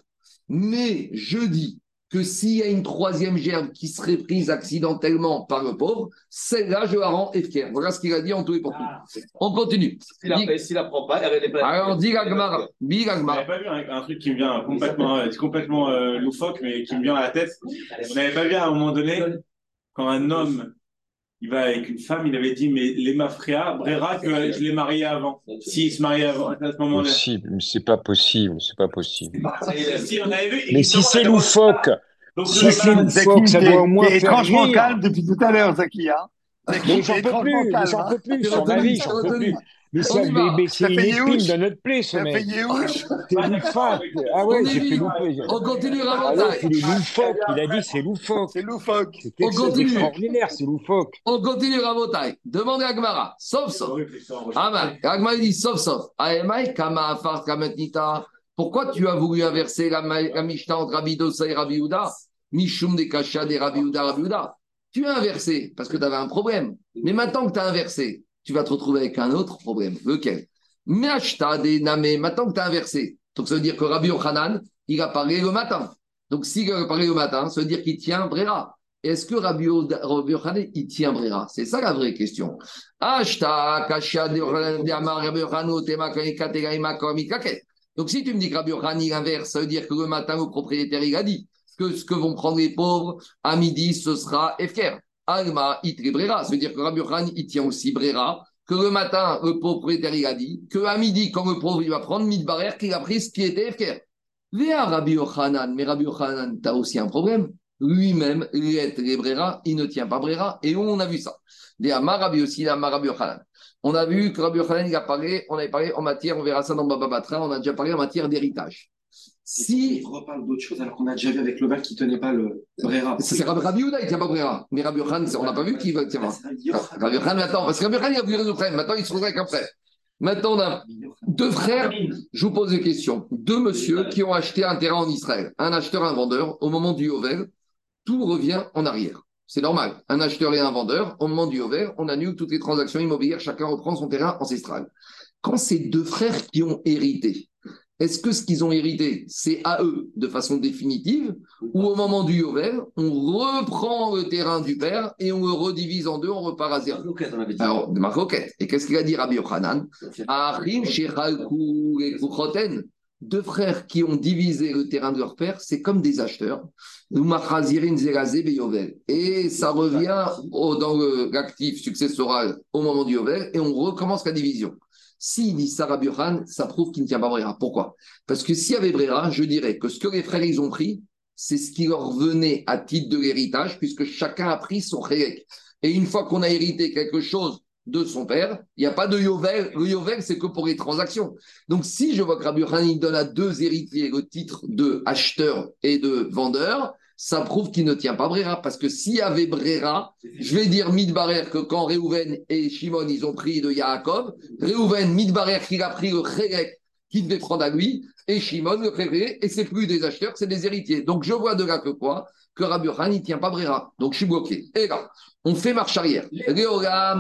S1: Mais je dis que s'il y a une troisième gerbe qui serait prise accidentellement par le pauvre, celle-là, je la rends FKR. Voilà ce qu'il a dit en tout et pour tout.
S5: Ah,
S1: On continue.
S3: S'il la- la prend pas, elle est pas.
S1: Alors, dit l'Agmara. Dit
S4: n'avez pas vu un, un truc qui me vient complètement, euh, complètement euh, loufoque, mais qui me vient à la tête. Vous n'avez pas vu à un moment donné, quand un homme il va avec une femme, il avait dit Mais les mafria, Brera, que je l'ai marié avant. S'il se mariait avant, à ce moment-là.
S2: Possible, mais c'est pas possible, c'est pas possible.
S4: Si, on avait vu. et
S2: Mais si c'est loufoque,
S4: Donc,
S2: si c'est loufoque,
S7: Zaki,
S2: ça doit au moins faire
S7: étrangement calme depuis tout à l'heure, Zaki. Hein
S2: j'en peux plus,
S7: calme.
S2: j'en
S7: hein.
S2: peux plus, j'en peux
S1: retenu.
S2: plus. Mais ça, c'est
S7: Ça
S2: une
S7: fait
S2: épine de notre plaie, ce mec. C'est loufoque. Ah ouais,
S1: On
S2: j'ai fait loufoque.
S1: On continue
S2: Alors,
S1: Ramontaï.
S2: il est loufoque, il a dit c'est loufoque.
S7: C'est loufoque.
S2: C'est
S1: On
S2: ex-
S1: continue.
S2: extraordinaire, c'est loufoque.
S1: On continue Ramontaï. Demandez à Gmara. Sauf,
S4: C'est
S1: sauf.
S4: horrible.
S1: Ah ben, dit sauf sauf. Aemai kama afar kametnita. Pourquoi tu as voulu inverser la, la Mishnah entre Rabbi Dosa et Rabbi Uda Mishum de Kasha des Rabbi Uda, Rabbi Uda. Tu as inversé parce que tu avais un problème. Mais maintenant que tu as inversé, tu vas te retrouver avec un autre problème. Lequel? Maintenant que tu as inversé. Donc ça veut dire que Rabbi Yochanan, il a parlé le matin. Donc s'il a parlé le matin, ça veut dire qu'il tient Brera. Est-ce que Rabbi Yochanan, il tient Brera C'est ça la vraie question. Donc, si tu me dis que Rabbi Yochanan il inverse, ça veut dire que le matin, le propriétaire, il a dit que ce que vont prendre les pauvres à midi, ce sera Efker. Alma, Itre Brera. Ça veut dire que Rabbi Yochanan, il tient aussi Brera. Que le matin, le propriétaire, il a dit que à midi, quand le pauvre, il va prendre Midbarer, qu'il a pris ce qui était Efker. Léa Rabbi Yochanan, mais Rabbi Yochanan, tu aussi un problème. Lui-même, les Brera, il ne tient pas Brera. Et on a vu ça Léa Marabi aussi, Léa Marabi Yochanan. On a vu que Rabbi Yochanan, il a parlé, on avait parlé en matière, on verra ça dans Baba Batra, on a déjà parlé en matière d'héritage. Si.
S6: On reparle d'autre chose alors qu'on a déjà vu avec le qui tenait pas le Brera.
S1: C'est Rabbi Yehuda, il ne tient pas Brera. Mais Rabbi on n'a pas vu qu'il va tient pas. Rabbi maintenant, parce que Rabbi il a vu le frère. Maintenant, il se retrouve avec un frère. Maintenant, on a deux frères. Je vous pose une question. Deux messieurs qui ont acheté un terrain en Israël. Un acheteur, un vendeur. Au moment du Yovel, tout revient en arrière. C'est normal. Un acheteur et un vendeur, au moment du Yovel, on annule toutes les transactions immobilières. Chacun reprend son terrain ancestral. Quand c'est deux frères qui ont hérité, est-ce que ce qu'ils ont hérité, c'est à eux de façon définitive ou au moment du Yovel, on reprend le terrain du père et on le redivise en deux, on repart à zéro alors, de ma roquette. Et qu'est-ce qu'il a dit Rabbi Yochanan? Kuchoten, deux frères qui ont divisé le terrain de leur père, c'est comme des acheteurs. Beyovel. Et ça revient au- dans l'actif successoral au moment du Yovel et on recommence la division. S'il dit Rabbi Yochanan, ça prouve qu'il ne tient pas Brera. Pourquoi? Parce que s'il y avait Brera, je dirais que ce que les frères ils ont pris, c'est ce qui leur venait à titre de l'héritage, puisque chacun a pris son chélek. Et une fois qu'on a hérité quelque chose de son père, il n'y a pas de Yovel. Le Yovel, c'est que pour les transactions. Donc, si je vois que Rabbi il donne à deux héritiers le titre de acheteur et de vendeur, ça prouve qu'il ne tient pas Brera. Parce que s'il y avait Brera, je vais dire Midbarer que quand Réhouven et Shimon, ils ont pris de Yaakov, Réhouven, Midbarer, qu'il a pris le chélek qu'il devait prendre à lui, et Shimon, le préféré, et c'est plus des acheteurs, c'est des héritiers. Donc, je vois de là que quoi? Que Rabbi Yochanan, il ne tient pas Brera. Donc, je suis bloqué. Et là, on fait marche arrière.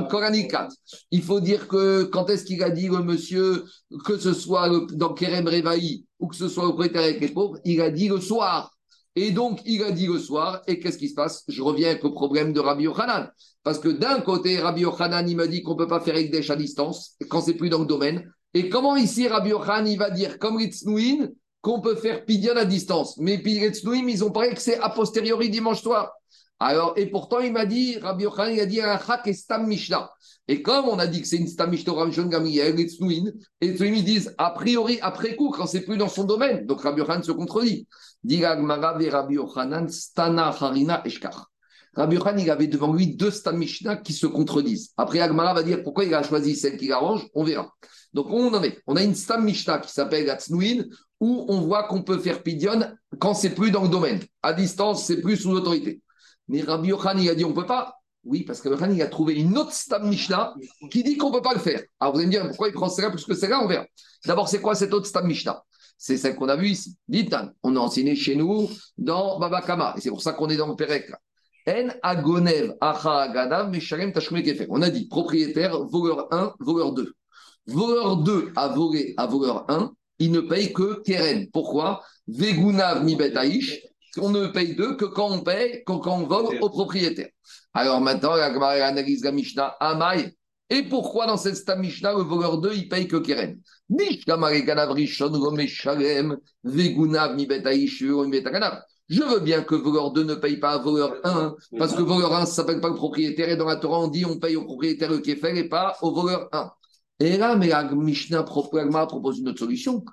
S1: Koranikat. Il faut dire que quand est-ce qu'il a dit le monsieur, que ce soit dans Kerem Revaï ou que ce soit le propriétaire avec les pauvres, il a dit le soir. Et donc, il a dit le soir, et qu'est-ce qui se passe? Je reviens avec le problème de Rabbi Yochanan. Parce que d'un côté, Rabbi Yochanan, il m'a dit qu'on ne peut pas faire des à distance quand c'est plus dans le domaine. Et comment ici, Rabbi Yochanan, il va dire, comme Ritznouin, qu'on peut faire Pidyon à distance? Mais Ritznouin, ils ont parlé que c'est a posteriori dimanche soir. Alors, et pourtant, il m'a dit, Rabbi Yochanan, il a dit un chak et stam mishnah. Et comme on a dit que c'est une stam mishnah, Rabbi Gamriel, Ritznouin, et ils disent, a priori, après coup, quand c'est plus dans son domaine. Donc, Rabbi Yochanan se contredit. Rabbi Yochanan, stana harina eshkar. Rabbi Yochanan, il avait devant lui deux Stam Mishnah qui se contredisent. Après, Agmara va dire pourquoi il a choisi celle qui l'arrange, on verra. Donc, on en est. On a une Stam Mishnah qui s'appelle Atznuin, où on voit qu'on peut faire Pidyon quand c'est plus dans le domaine. À distance, c'est plus sous autorité. Mais Rabbi Yochanan, il a dit on ne peut pas. Oui, parce que Rabbi il a trouvé une autre Stam Mishnah qui dit qu'on ne peut pas le faire. Alors vous allez me dire pourquoi il prend celle-là plus que celle-là, on verra. D'abord, c'est quoi cette autre Stam Mishnah? C'est celle qu'on a vue ici. Dites, on a enseigné chez nous dans Baba Kama. Et c'est pour ça qu'on est dans le Pérec. En agonev. On a dit propriétaire, voleur 1, voleur 2. Voleur 2 a volé à voleur 1, il ne paye que keren. Pourquoi? Vegunav mi. On ne paye deux que quand on paye, quand on vole au propriétaire. Alors maintenant, la analyse la Mishnah Amai. Et pourquoi dans cette Mishnah, le voleur 2, il paye que keren? Je veux bien que voleur 2 ne paye pas à voleur 1, parce que voleur 1, ça ne s'appelle pas le propriétaire, et dans la Torah, on dit on paye au propriétaire le et pas au voleur 1. Et là, mais la Mishnah propose une autre solution.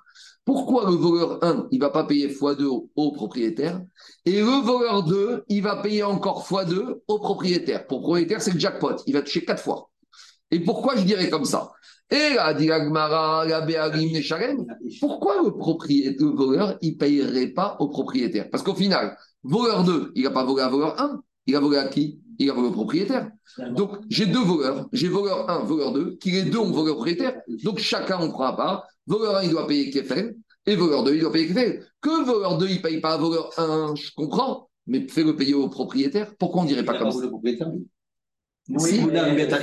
S1: Pourquoi le voleur 1, il ne va pas payer x2 au, propriétaire, et le voleur 2, il va payer encore x2 au propriétaire? Pour propriétaire, c'est le jackpot, il va toucher 4 fois. Et pourquoi je dirais comme ça? Et là, dit Agmara, la Béarim, pourquoi le propriétaire, le voleur, il ne payerait pas au propriétaire? Parce qu'au final, voleur 2, il n'a pas volé à voleur 1, il a volé à qui? Il a volé au propriétaire. Donc, j'ai deux voleurs, j'ai voleur 1, voleur 2, qui les deux ont volé au propriétaire. Donc, chacun, on prend à part. Voleur 1, il doit payer Kefel, et voleur 2, il doit payer Kefel. Que voleur 2, il ne paye pas à voleur 1, je comprends, mais fais-le payer au propriétaire. Pourquoi on ne dirait pas comme ça? Si,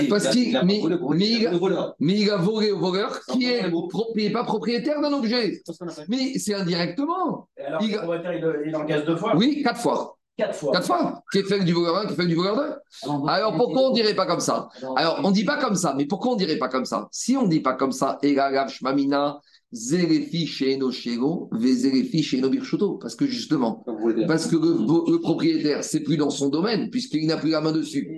S1: parce qu'il mais, mais il a, volé au voleur qui pro- n'est pas propriétaire d'un objet. Mais c'est indirectement.
S5: Alors,
S1: Il-
S5: le propriétaire, il, il engage deux fois
S1: Oui, quatre fois.
S5: Quatre fois.
S1: Quatre fois. Qui est fait du voleur 1, qui est fait du voleur 2. Alors pourquoi on ne dirait pas comme ça? Alors on ne dit pas comme ça, mais pourquoi on ne dirait pas comme ça? Si on ne dit pas comme ça, Egagav Shmamina, Parce que justement, parce que le, le propriétaire, c'est plus dans son domaine, puisqu'il n'a plus la main dessus.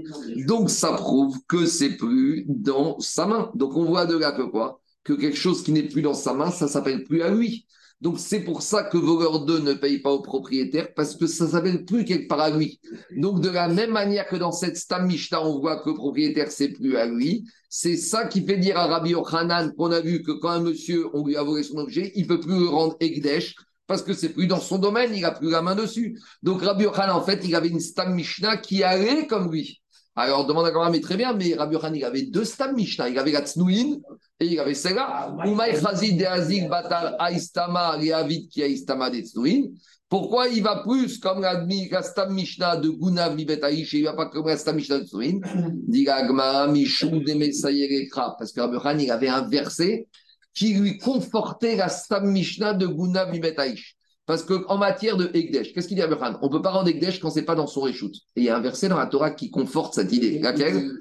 S1: Donc ça prouve que c'est plus dans sa main. Donc on voit de là que quoi? Que quelque chose qui n'est plus dans sa main, ça s'appelle plus à lui. Donc c'est pour ça que voleur 2 ne paye pas au propriétaire, parce que ça s'appelle plus quelque part à lui. Donc de la même manière que dans cette Stam Mishnah, on voit que le propriétaire, c'est plus à lui, c'est ça qui fait dire à Rabbi Yochanan qu'on a vu que quand un monsieur, on lui a volé son objet, il peut plus le rendre Egdesh, parce que c'est plus dans son domaine, il a plus la main dessus. Donc Rabbi Yochanan, en fait, il avait une Stam Mishnah qui allait comme lui. Alors, demande à Gamara, mais très bien, mais Rabbi Yochanan, il avait deux Stam Mishnah. Il avait la Tsnouin et il avait celle-là. Chazid de Batal Aistama, Réavid qui Aistama de. Pourquoi il va plus comme la, la Stam Mishnah de Gunav Libet Aïch et il ne va pas comme la Stam Mishnah de Tsnouin Dit Mishou. Parce que Rabbi Yochanan, il avait un verset qui lui confortait la Stam Mishnah de Gunav Libet Aïch. Parce qu'en matière de Egdesh, qu'est-ce qu'il dit à Abraham? On ne peut pas rendre Egdesh quand c'est pas dans son réchoute. Et il y a un verset dans la Torah qui conforte cette idée. Laquelle?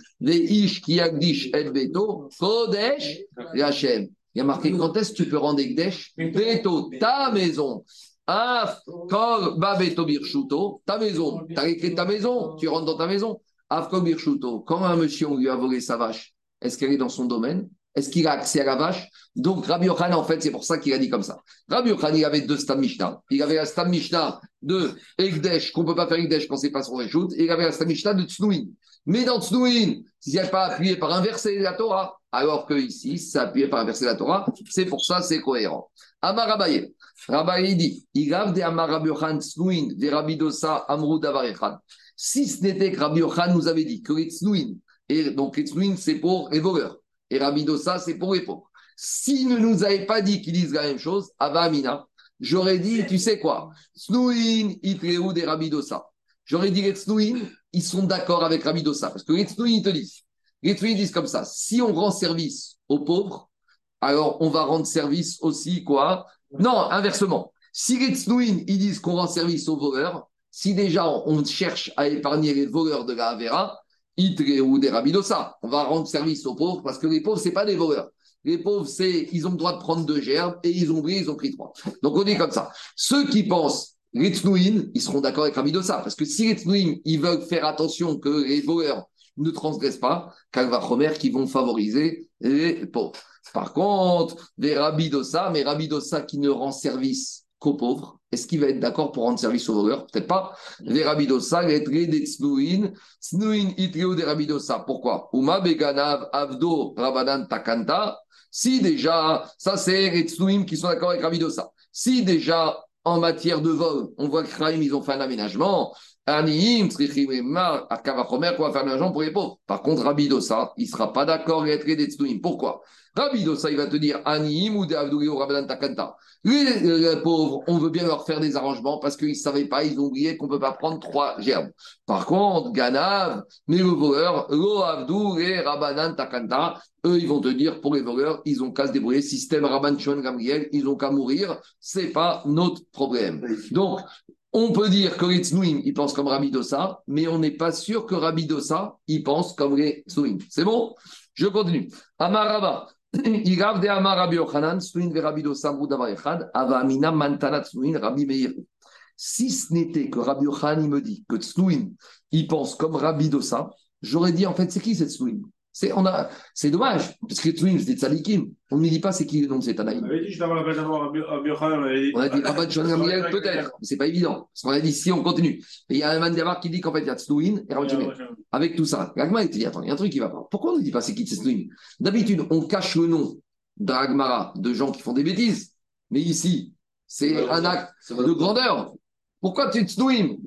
S1: Beto, Kodesh Hachem. Il y a marqué quand est-ce que tu peux rendre Egdesh Beto, ta maison. Af, kol, ba beto birshuto, ta maison. Tu as écrit ta maison, tu rentres dans ta maison. Af, birshuto. Quand un monsieur, on lui a volé sa vache, est-ce qu'elle est dans son domaine? Est-ce qu'il a accès à la vache? Donc Rabbi Yochanan, en fait, c'est pour ça qu'il a dit comme ça. Rabbi Yochanan, il avait deux Stam Mishnah. Il avait la Stam Mishnah de Egdesh, qu'on ne peut pas faire Egdesh quand c'est pas son réchoute, et il avait la Stam Mishnah de Tsnouin. Mais dans Tsnouin, s'il n'y a pas appuyé par un verset de la Torah, alors que ici, c'est appuyé par un verset de la Torah, c'est pour ça, c'est cohérent. Amar Abaye. Rabaye dit, Igav de Amar Rabbi Yochanan Tsnouin, de Rabbi Dosa Amrou Davarechad. Si ce n'était que Rabbi Yochanan nous avait dit que les et donc les c'est pour les voleurs, et Rabbi Dosa, c'est pour les pauvres. S'il ne nous avait pas dit qu'ils disent la même chose, Ava Amina, j'aurais dit, tu sais quoi, Snouin, Itreu des Rabbi Dosa. J'aurais dit les Tsnouin, ils sont d'accord avec Rabbi Dosa. Parce que les Tsnouin, ils te disent, les Tsnouin disent comme ça, si on rend service aux pauvres, alors on va rendre service aussi, quoi? Non, inversement. Si les Tsnouin, ils disent qu'on rend service aux voleurs, si déjà on cherche à épargner les voleurs de la Avera, Itreu des on va rendre service aux pauvres parce que les pauvres, c'est pas des voleurs. Les pauvres, c'est, ils ont le droit de prendre deux gerbes et ils ont pris, ils ont pris trois. Donc on est comme ça. Ceux qui pensent les ils seront d'accord avec Rabbi Dosa. Parce que si les ils veulent faire attention que les voleurs ne transgressent pas, Kalva Chomer qui vont favoriser les pauvres. Par contre, les Rabbi Dosa, mais Rabbi Dosa qui ne rend service qu'aux pauvres, est-ce qu'il va être d'accord pour rendre service aux voleurs? Peut-être pas. Les Rabbi Dosa, les des Tsnouin, Tsnouin itreo des Rabbi Dosa. Pourquoi? Uma Beganav Avdo Rabadan Takanta. Si déjà, ça c'est les Tsnouim qui sont d'accord avec Rabbi Dosa. Si déjà, en matière de vol, on voit que Kraïm, ils ont fait un aménagement, Aniim, Tzrichim, Emar, Akavachomer, quoi faire de l'argent pour les pauvres. Par contre, Rabbi Dossa, il ne sera pas d'accord avec les Tznuim. Pourquoi? Rabbi Dossa, il va te dire Aniim ou Deavdouri ou Rabbanan Takanta. Les, les pauvres, on veut bien leur faire des arrangements parce qu'ils ne savaient pas, ils ont oublié qu'on ne peut pas prendre trois gerbes. Par contre, Ganav, mais le voleur, Lo Avdou et Rabbanan Takanta, eux, ils vont te dire pour les voleurs, ils ont qu'à se débrouiller. Système Rabban Shon Gamriel, ils ont qu'à mourir. C'est pas notre problème. Donc, on peut dire que les Tznuim, ils pensent comme Rabbi Dossa, mais on n'est pas sûr que Rabbi Dossa, il pense comme les Tznuim. C'est bon? Je continue. Amaraba. Igav de Amar Rabbi Yochanan, Tznuim ve Rabbi Dossa, Moudavar Echad, Ava Amina Mantana Tznuim, Rabbi Meir. Si ce n'était que Rabbi Yochanan, il me dit que Tznuim, il pense comme Rabbi Dossa, j'aurais dit en fait, c'est qui cette Tznuim c'est, on a, c'est dommage, parce que Tznuim, c'était Tzadikim. On ne dit pas c'est qui le nom de cet
S4: On
S1: Anaïm.
S4: avait dit juste avant la Rabbi Rabbi on avait dit.
S1: On a dit Shon Gamriel, peut-être, mais c'est pas évident. Parce qu'on a dit si on continue. Et il y a un Mandavar qui dit qu'en fait, il y a Tznuim et Shon Avec tout ça, Gagma, il te dit attends, il y a un truc qui va pas. Pourquoi on ne dit pas c'est qui Tznuim D'habitude, on cache le nom d'Agmara de gens qui font des bêtises. Mais ici, c'est un acte de grandeur. Pourquoi tu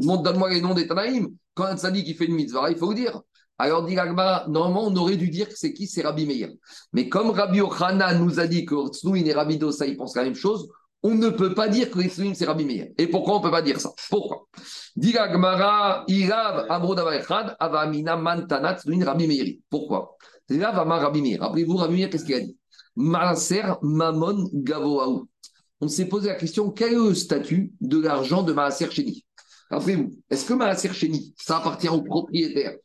S1: Montre, Donne-moi les noms des Tanaïm. Quand un Tzadik qui fait une mitzvah, il faut vous dire. Alors, dit Agmara, normalement, on aurait dû dire que c'est qui? C'est Rabbi Meir. Mais comme Rabbi Ochana nous a dit que Tznuim et Rabbi Dosa, ils pensent la même chose, on ne peut pas dire que les Tznuim, c'est Rabbi Meir. Et pourquoi on ne peut pas dire ça? Pourquoi? Dit Agmara, Irav, Amrodava Echad, Avamina, Mantana, Tznuim, Rabbi Meir. Pourquoi? Va Rabbi Meir. Rappelez-vous, Rabbi Meir, qu'est-ce qu'il a dit? Maaser, Mamon, Gavoaou. On s'est posé la question quel est le statut de l'argent de Maaser Cheni Rappelez-vous, est-ce que Maaser Cheni, ça appartient au propriétaire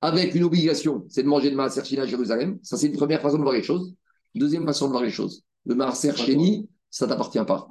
S1: avec une obligation, c'est de manger de Maaser Cheni à Jérusalem Ça, c'est une première façon de voir les choses. Deuxième façon de voir les choses. Le Maaser Cheni, ça ne t'appartient pas.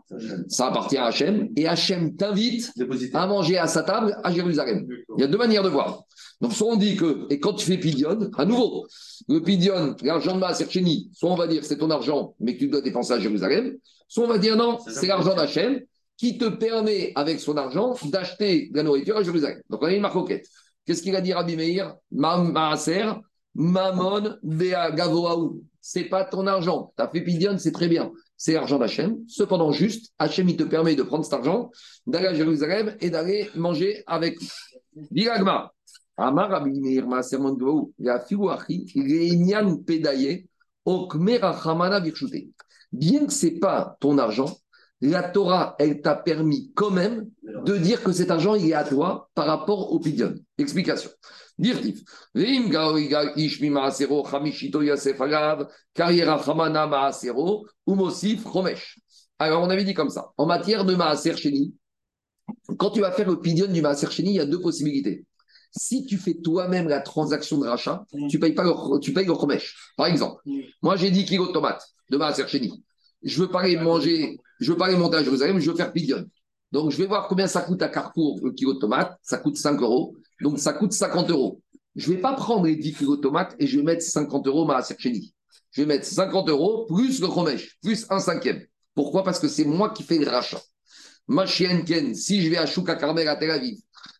S1: Ça appartient à Hachem. Et Hachem t'invite à manger à sa table à Jérusalem. Il y a deux manières de voir. Donc, soit on dit que, et quand tu fais pidion, à nouveau, le pidion, l'argent de Maaser Cheni, soit on va dire c'est ton argent, mais que tu dois dépenser à Jérusalem, soit on va dire non, c'est l'argent d'Hachem qui te permet, avec son argent, d'acheter de la nourriture à Jérusalem. Donc, on a une marcoquette. Qu'est-ce qu'il a dit Rabbi Meir? Ma- Maaser, Mamon, Bea Gavoaou. C'est pas ton argent. Tu as fait c'est très bien. C'est l'argent d'Hachem. Cependant, juste, Hachem, il te permet de prendre cet argent, d'aller à Jérusalem et d'aller manger avec. Diragma. Amar Rabbi Meir Maaser Pedaye, Okmer Achamana Virchute. Bien que c'est pas ton argent, la Torah, elle t'a permis quand même de dire que cet argent, il est à toi par rapport au pidion. Explication. Dirtif. Alors, on avait dit comme ça. En matière de maaser sheni, quand tu vas faire le pidion du maaser sheni, il y a deux possibilités. Si tu fais toi-même la transaction de rachat, tu payes pas le, tu payes le. Par exemple, moi j'ai 10 kilos de tomates de maaser sheni. Je veux pas les manger, je veux pas les monter à Jérusalem, je veux faire pidion. Donc, je vais voir combien ça coûte à Carrefour le kilo de tomates. Ça coûte 5 euros. Donc, ça coûte 50 euros. Je ne vais pas prendre les 10 kilos de tomates et je vais mettre 50 euros ma Cheni. Je vais mettre 50 euros plus le Chomesh, plus un cinquième. Pourquoi? Parce que c'est moi qui fais le rachat. Ma chienne Ken, si je vais à Chouka Carmel à Tel Aviv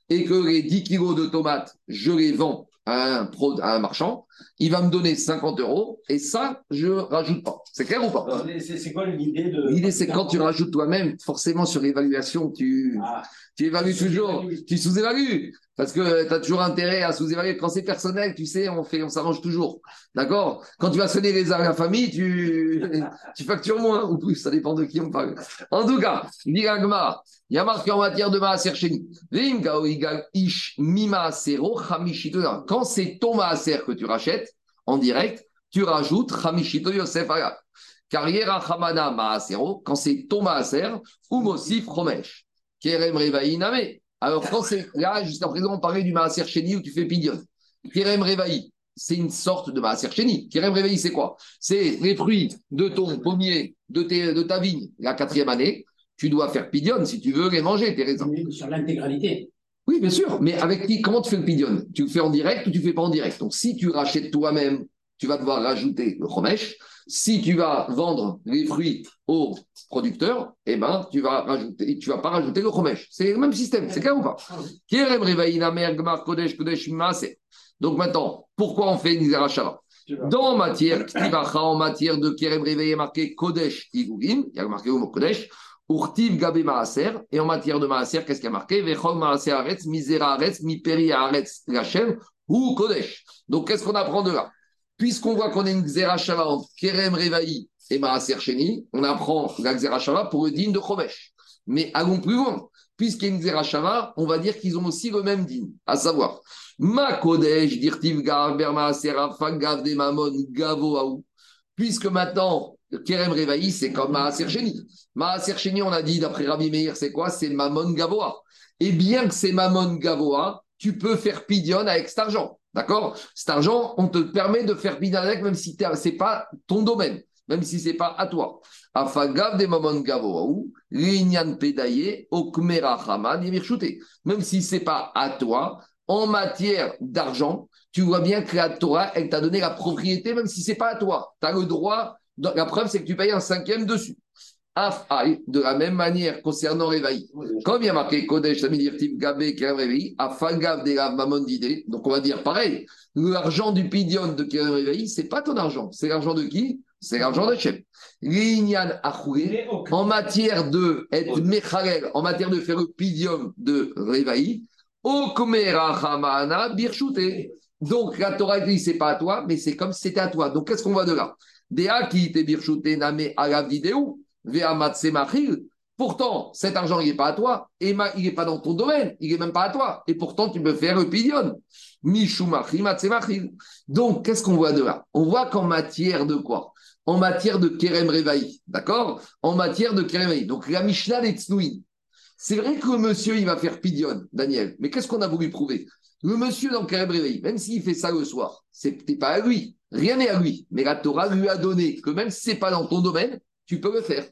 S1: et que les 10 kilos de tomates, je les vends à un, pro, à un marchand, il va me donner 50 euros et ça, je rajoute pas. C'est clair ou pas?
S5: C'est quoi l'idée de.
S1: L'idée, c'est que quand tu rajoutes toi-même, forcément sur l'évaluation, tu,
S5: Ah,
S1: tu évalues toujours, tu sous-évalues. Parce que tu as toujours intérêt à sous-évaluer. Quand c'est personnel, tu sais, on fait, on s'arrange toujours. D'accord? Quand tu vas sonner les à la famille, tu, tu factures moins ou plus. Ça dépend de qui on parle. En tout cas, il y a marqué en matière de Maaser ish. Quand c'est ton Maaser que tu rachètes en direct, tu rajoutes chamishito Yosef. Carrière Hamana Maasero, quand c'est ton Maaser, ou Mosif Romesh. Kerem Revaï Name. Alors, quand c'est là, jusqu'à présent, on parlait du Maaser Cheni où tu fais pidion. Kerem Revaï, c'est une sorte de Maaser Cheni. Kerem Revaï, c'est quoi? C'est les fruits de ton pommier, de, tes- de ta vigne, la quatrième année. Tu dois faire pidion si tu veux les manger, tes raisins.
S5: Sur l'intégralité.
S1: Oui, bien sûr. Mais avec qui Comment tu fais le pidion Tu le fais en direct ou tu ne fais pas en direct? Donc, si tu rachètes toi-même, tu vas devoir rajouter le chomesh. Si tu vas vendre les fruits aux producteurs, eh ben, tu vas rajouter, tu vas pas rajouter le chomesh. C'est le même système. C'est clair ou pas? Maaseh. Donc maintenant, pourquoi on fait une zerachara Dans matière, en matière de kerem réveillé marqué kodesh igugim, il y a marqué mot kodesh, Urtiv Gabe Maaser. Et en matière de Maaser, qu'est-ce qui a marqué? Vechol Maaser Aretz, Misera Aretz, Miperi Aretz, Lachem, ou Kodesh. Donc, qu'est-ce qu'on apprend de là? Puisqu'on voit qu'on a une Xerashava entre Kerem Revaï et Maaser Sheni, on apprend la Xerashava pour le digne de Chomesh. Mais allons plus loin. Puisqu'il y a une Xerashava, on va dire qu'ils ont aussi le même digne, à savoir Ma Kodesh, Dirtiv Gav, Maaser, Fagav, Demamon, Gavoaou. Puisque maintenant, Kerem Revaï, c'est comme Maaser Sheni. Maaser Sheni, on a dit, d'après Rabbi Meir, c'est quoi? C'est Mamon Gavoa. Et bien que c'est Mamon Gavoa, tu peux faire pidion avec cet argent. D'accord? Cet argent, on te permet de faire pidion avec, même si ce n'est pas ton domaine, même si ce n'est pas à toi. Même si ce n'est pas à toi, en matière d'argent, tu vois bien que la Torah, elle t'a donné la propriété, même si ce n'est pas à toi. Tu as le droit, la preuve, c'est que tu payes un cinquième dessus. Afai, de la même manière concernant Révaï. Comme il y a marqué Kodesh, Tamidirtiv, Gabé, Kerem Révaï, Afagav de la Mamon d'idée. Donc on va dire pareil. L'argent du pidion de Kerem Révaï, ce n'est pas ton argent. C'est l'argent de qui? C'est l'argent de Chef. L'Inyan Achoué, en matière de être Mechalel, en matière de faire le pidium de Révaï, Okmera Hamana Birchute. Donc la Torah dit c'est pas à toi, mais c'est comme si c'était à toi. Donc qu'est-ce qu'on voit de là? Dea qui te Birchute Name à la vidéo. Pourtant, cet argent, il n'est pas à toi, et il n'est pas dans ton domaine, il n'est même pas à toi. Et pourtant, tu peux faire le pidion. Donc, qu'est-ce qu'on voit de là? On voit qu'en matière de quoi? En matière de Kerem Revaï, d'accord? En matière de Kerem Revaï. Donc, la Mishnah des C'est vrai que le monsieur, il va faire pidion, Daniel. Mais qu'est-ce qu'on a voulu prouver? Le monsieur dans Kerem Revaï, même s'il fait ça le soir, ce n'est pas à lui. Rien n'est à lui. Mais la Torah lui a donné que même si ce n'est pas dans ton domaine, tu peux le faire.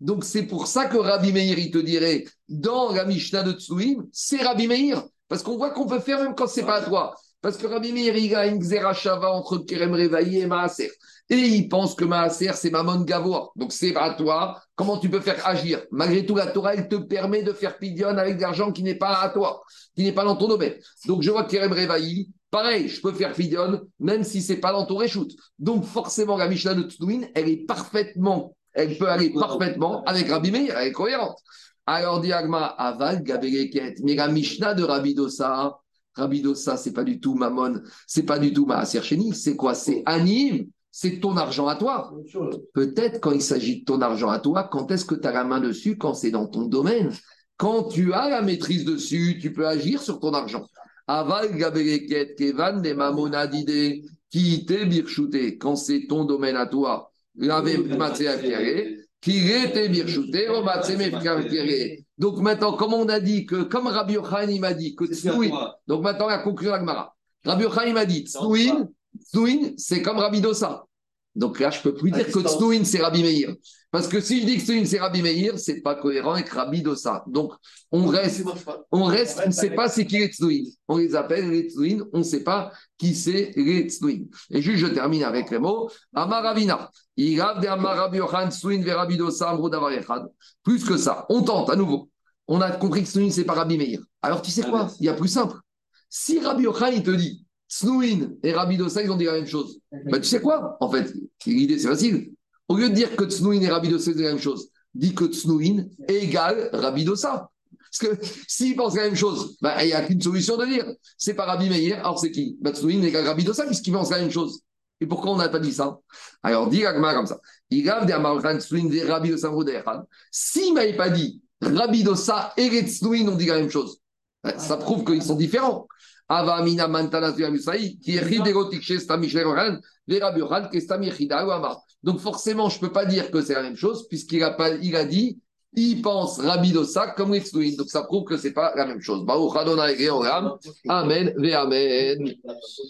S1: Donc c'est pour ça que Rabbi Meir, il te dirait, dans la Mishnah de Tsuim, c'est Rabbi Meir. Parce qu'on voit qu'on peut faire même quand c'est pas à toi. Parce que Rabbi Meir, il a une Xerashava entre Kerem Revaï et Maaser. Et il pense que Maaser, c'est Mamon Gavoa. Donc c'est à toi. Comment tu peux faire agir? Malgré tout, la Torah, elle te permet de faire pidion avec de l'argent qui n'est pas à toi, qui n'est pas dans ton domaine. Donc je vois Kerem Revaï, pareil, je peux faire pidion, même si c'est pas dans ton reshoot. Donc forcément, la Mishnah de Tsuim, elle est parfaitement elle peut aller parfaitement avec Rabbi Meir, elle est cohérente. Alors, Diagma, Aval, Gabeleket, mais la Mishnah de Rabbi Dossa, Rabbi Dossa, c'est pas du tout Mammon, c'est pas du tout Maaser c'est quoi? C'est Anim, c'est ton argent à toi. Peut-être quand il s'agit de ton argent à toi, quand est-ce que tu as la main dessus Quand c'est dans ton domaine? Quand tu as la maîtrise dessus, tu peux agir sur ton argent. Aval, Gabeleket, Kevan, des Mamonadide, qui t'est birchouté, quand c'est ton domaine à toi donc maintenant, comme on a dit que, comme Rabbi Yochanan il m'a dit que Tsnouin, donc maintenant la conclusion de la Rabbi Yochanan il m'a dit Tsnouin, Tsnouin c'est comme Rabbi Dossa. Donc là, je ne peux plus dire que Tsnouin c'est Rabbi Meir. Parce que si je dis que Tsnouin c'est Rabbi Meir, ce n'est pas cohérent avec Rabbi Dossa. Donc on reste, on reste, on ne sait pas c'est qui les Tsnouin. On les appelle les on ne sait pas qui c'est les. Et juste, je termine avec les mots. Amaravina. Plus que ça, on tente à nouveau. On a compris que Tsnouin, c'est pas Rabbi Meir. Alors tu sais quoi? Il y a plus simple. Si Rabbi Yochanan, il te dit Tsnouin et Rabbi Dossa, ils ont dit la même chose. Bah, tu sais quoi En fait, l'idée, c'est facile. Au lieu de dire que Tsnouin et Rabbi Dossa, c'est la même chose, dis que Tsnouin égale Rabbi Dossa. Parce que s'ils pensent la même chose, bah, il n'y a qu'une solution de dire. C'est pas Rabbi Meir, alors c'est qui? Bah, Tsnouin égale Rabbi Dossa, puisqu'ils pensent la même chose. Et pourquoi on n'a pas dit ça? Alors, dit Agma comme ça. Il a des Rabbi Dossa S'il ne m'avait pas dit Rabbi Dossa et Tsnouin ont dit la même chose, ça prouve qu'ils sont différents. Avamina Donc forcément, je ne peux pas dire que c'est la même chose, puisqu'il a, pas, il a dit, il pense Rabbi Dossa comme. Donc ça prouve que ce n'est pas la même chose. Amen, Amen.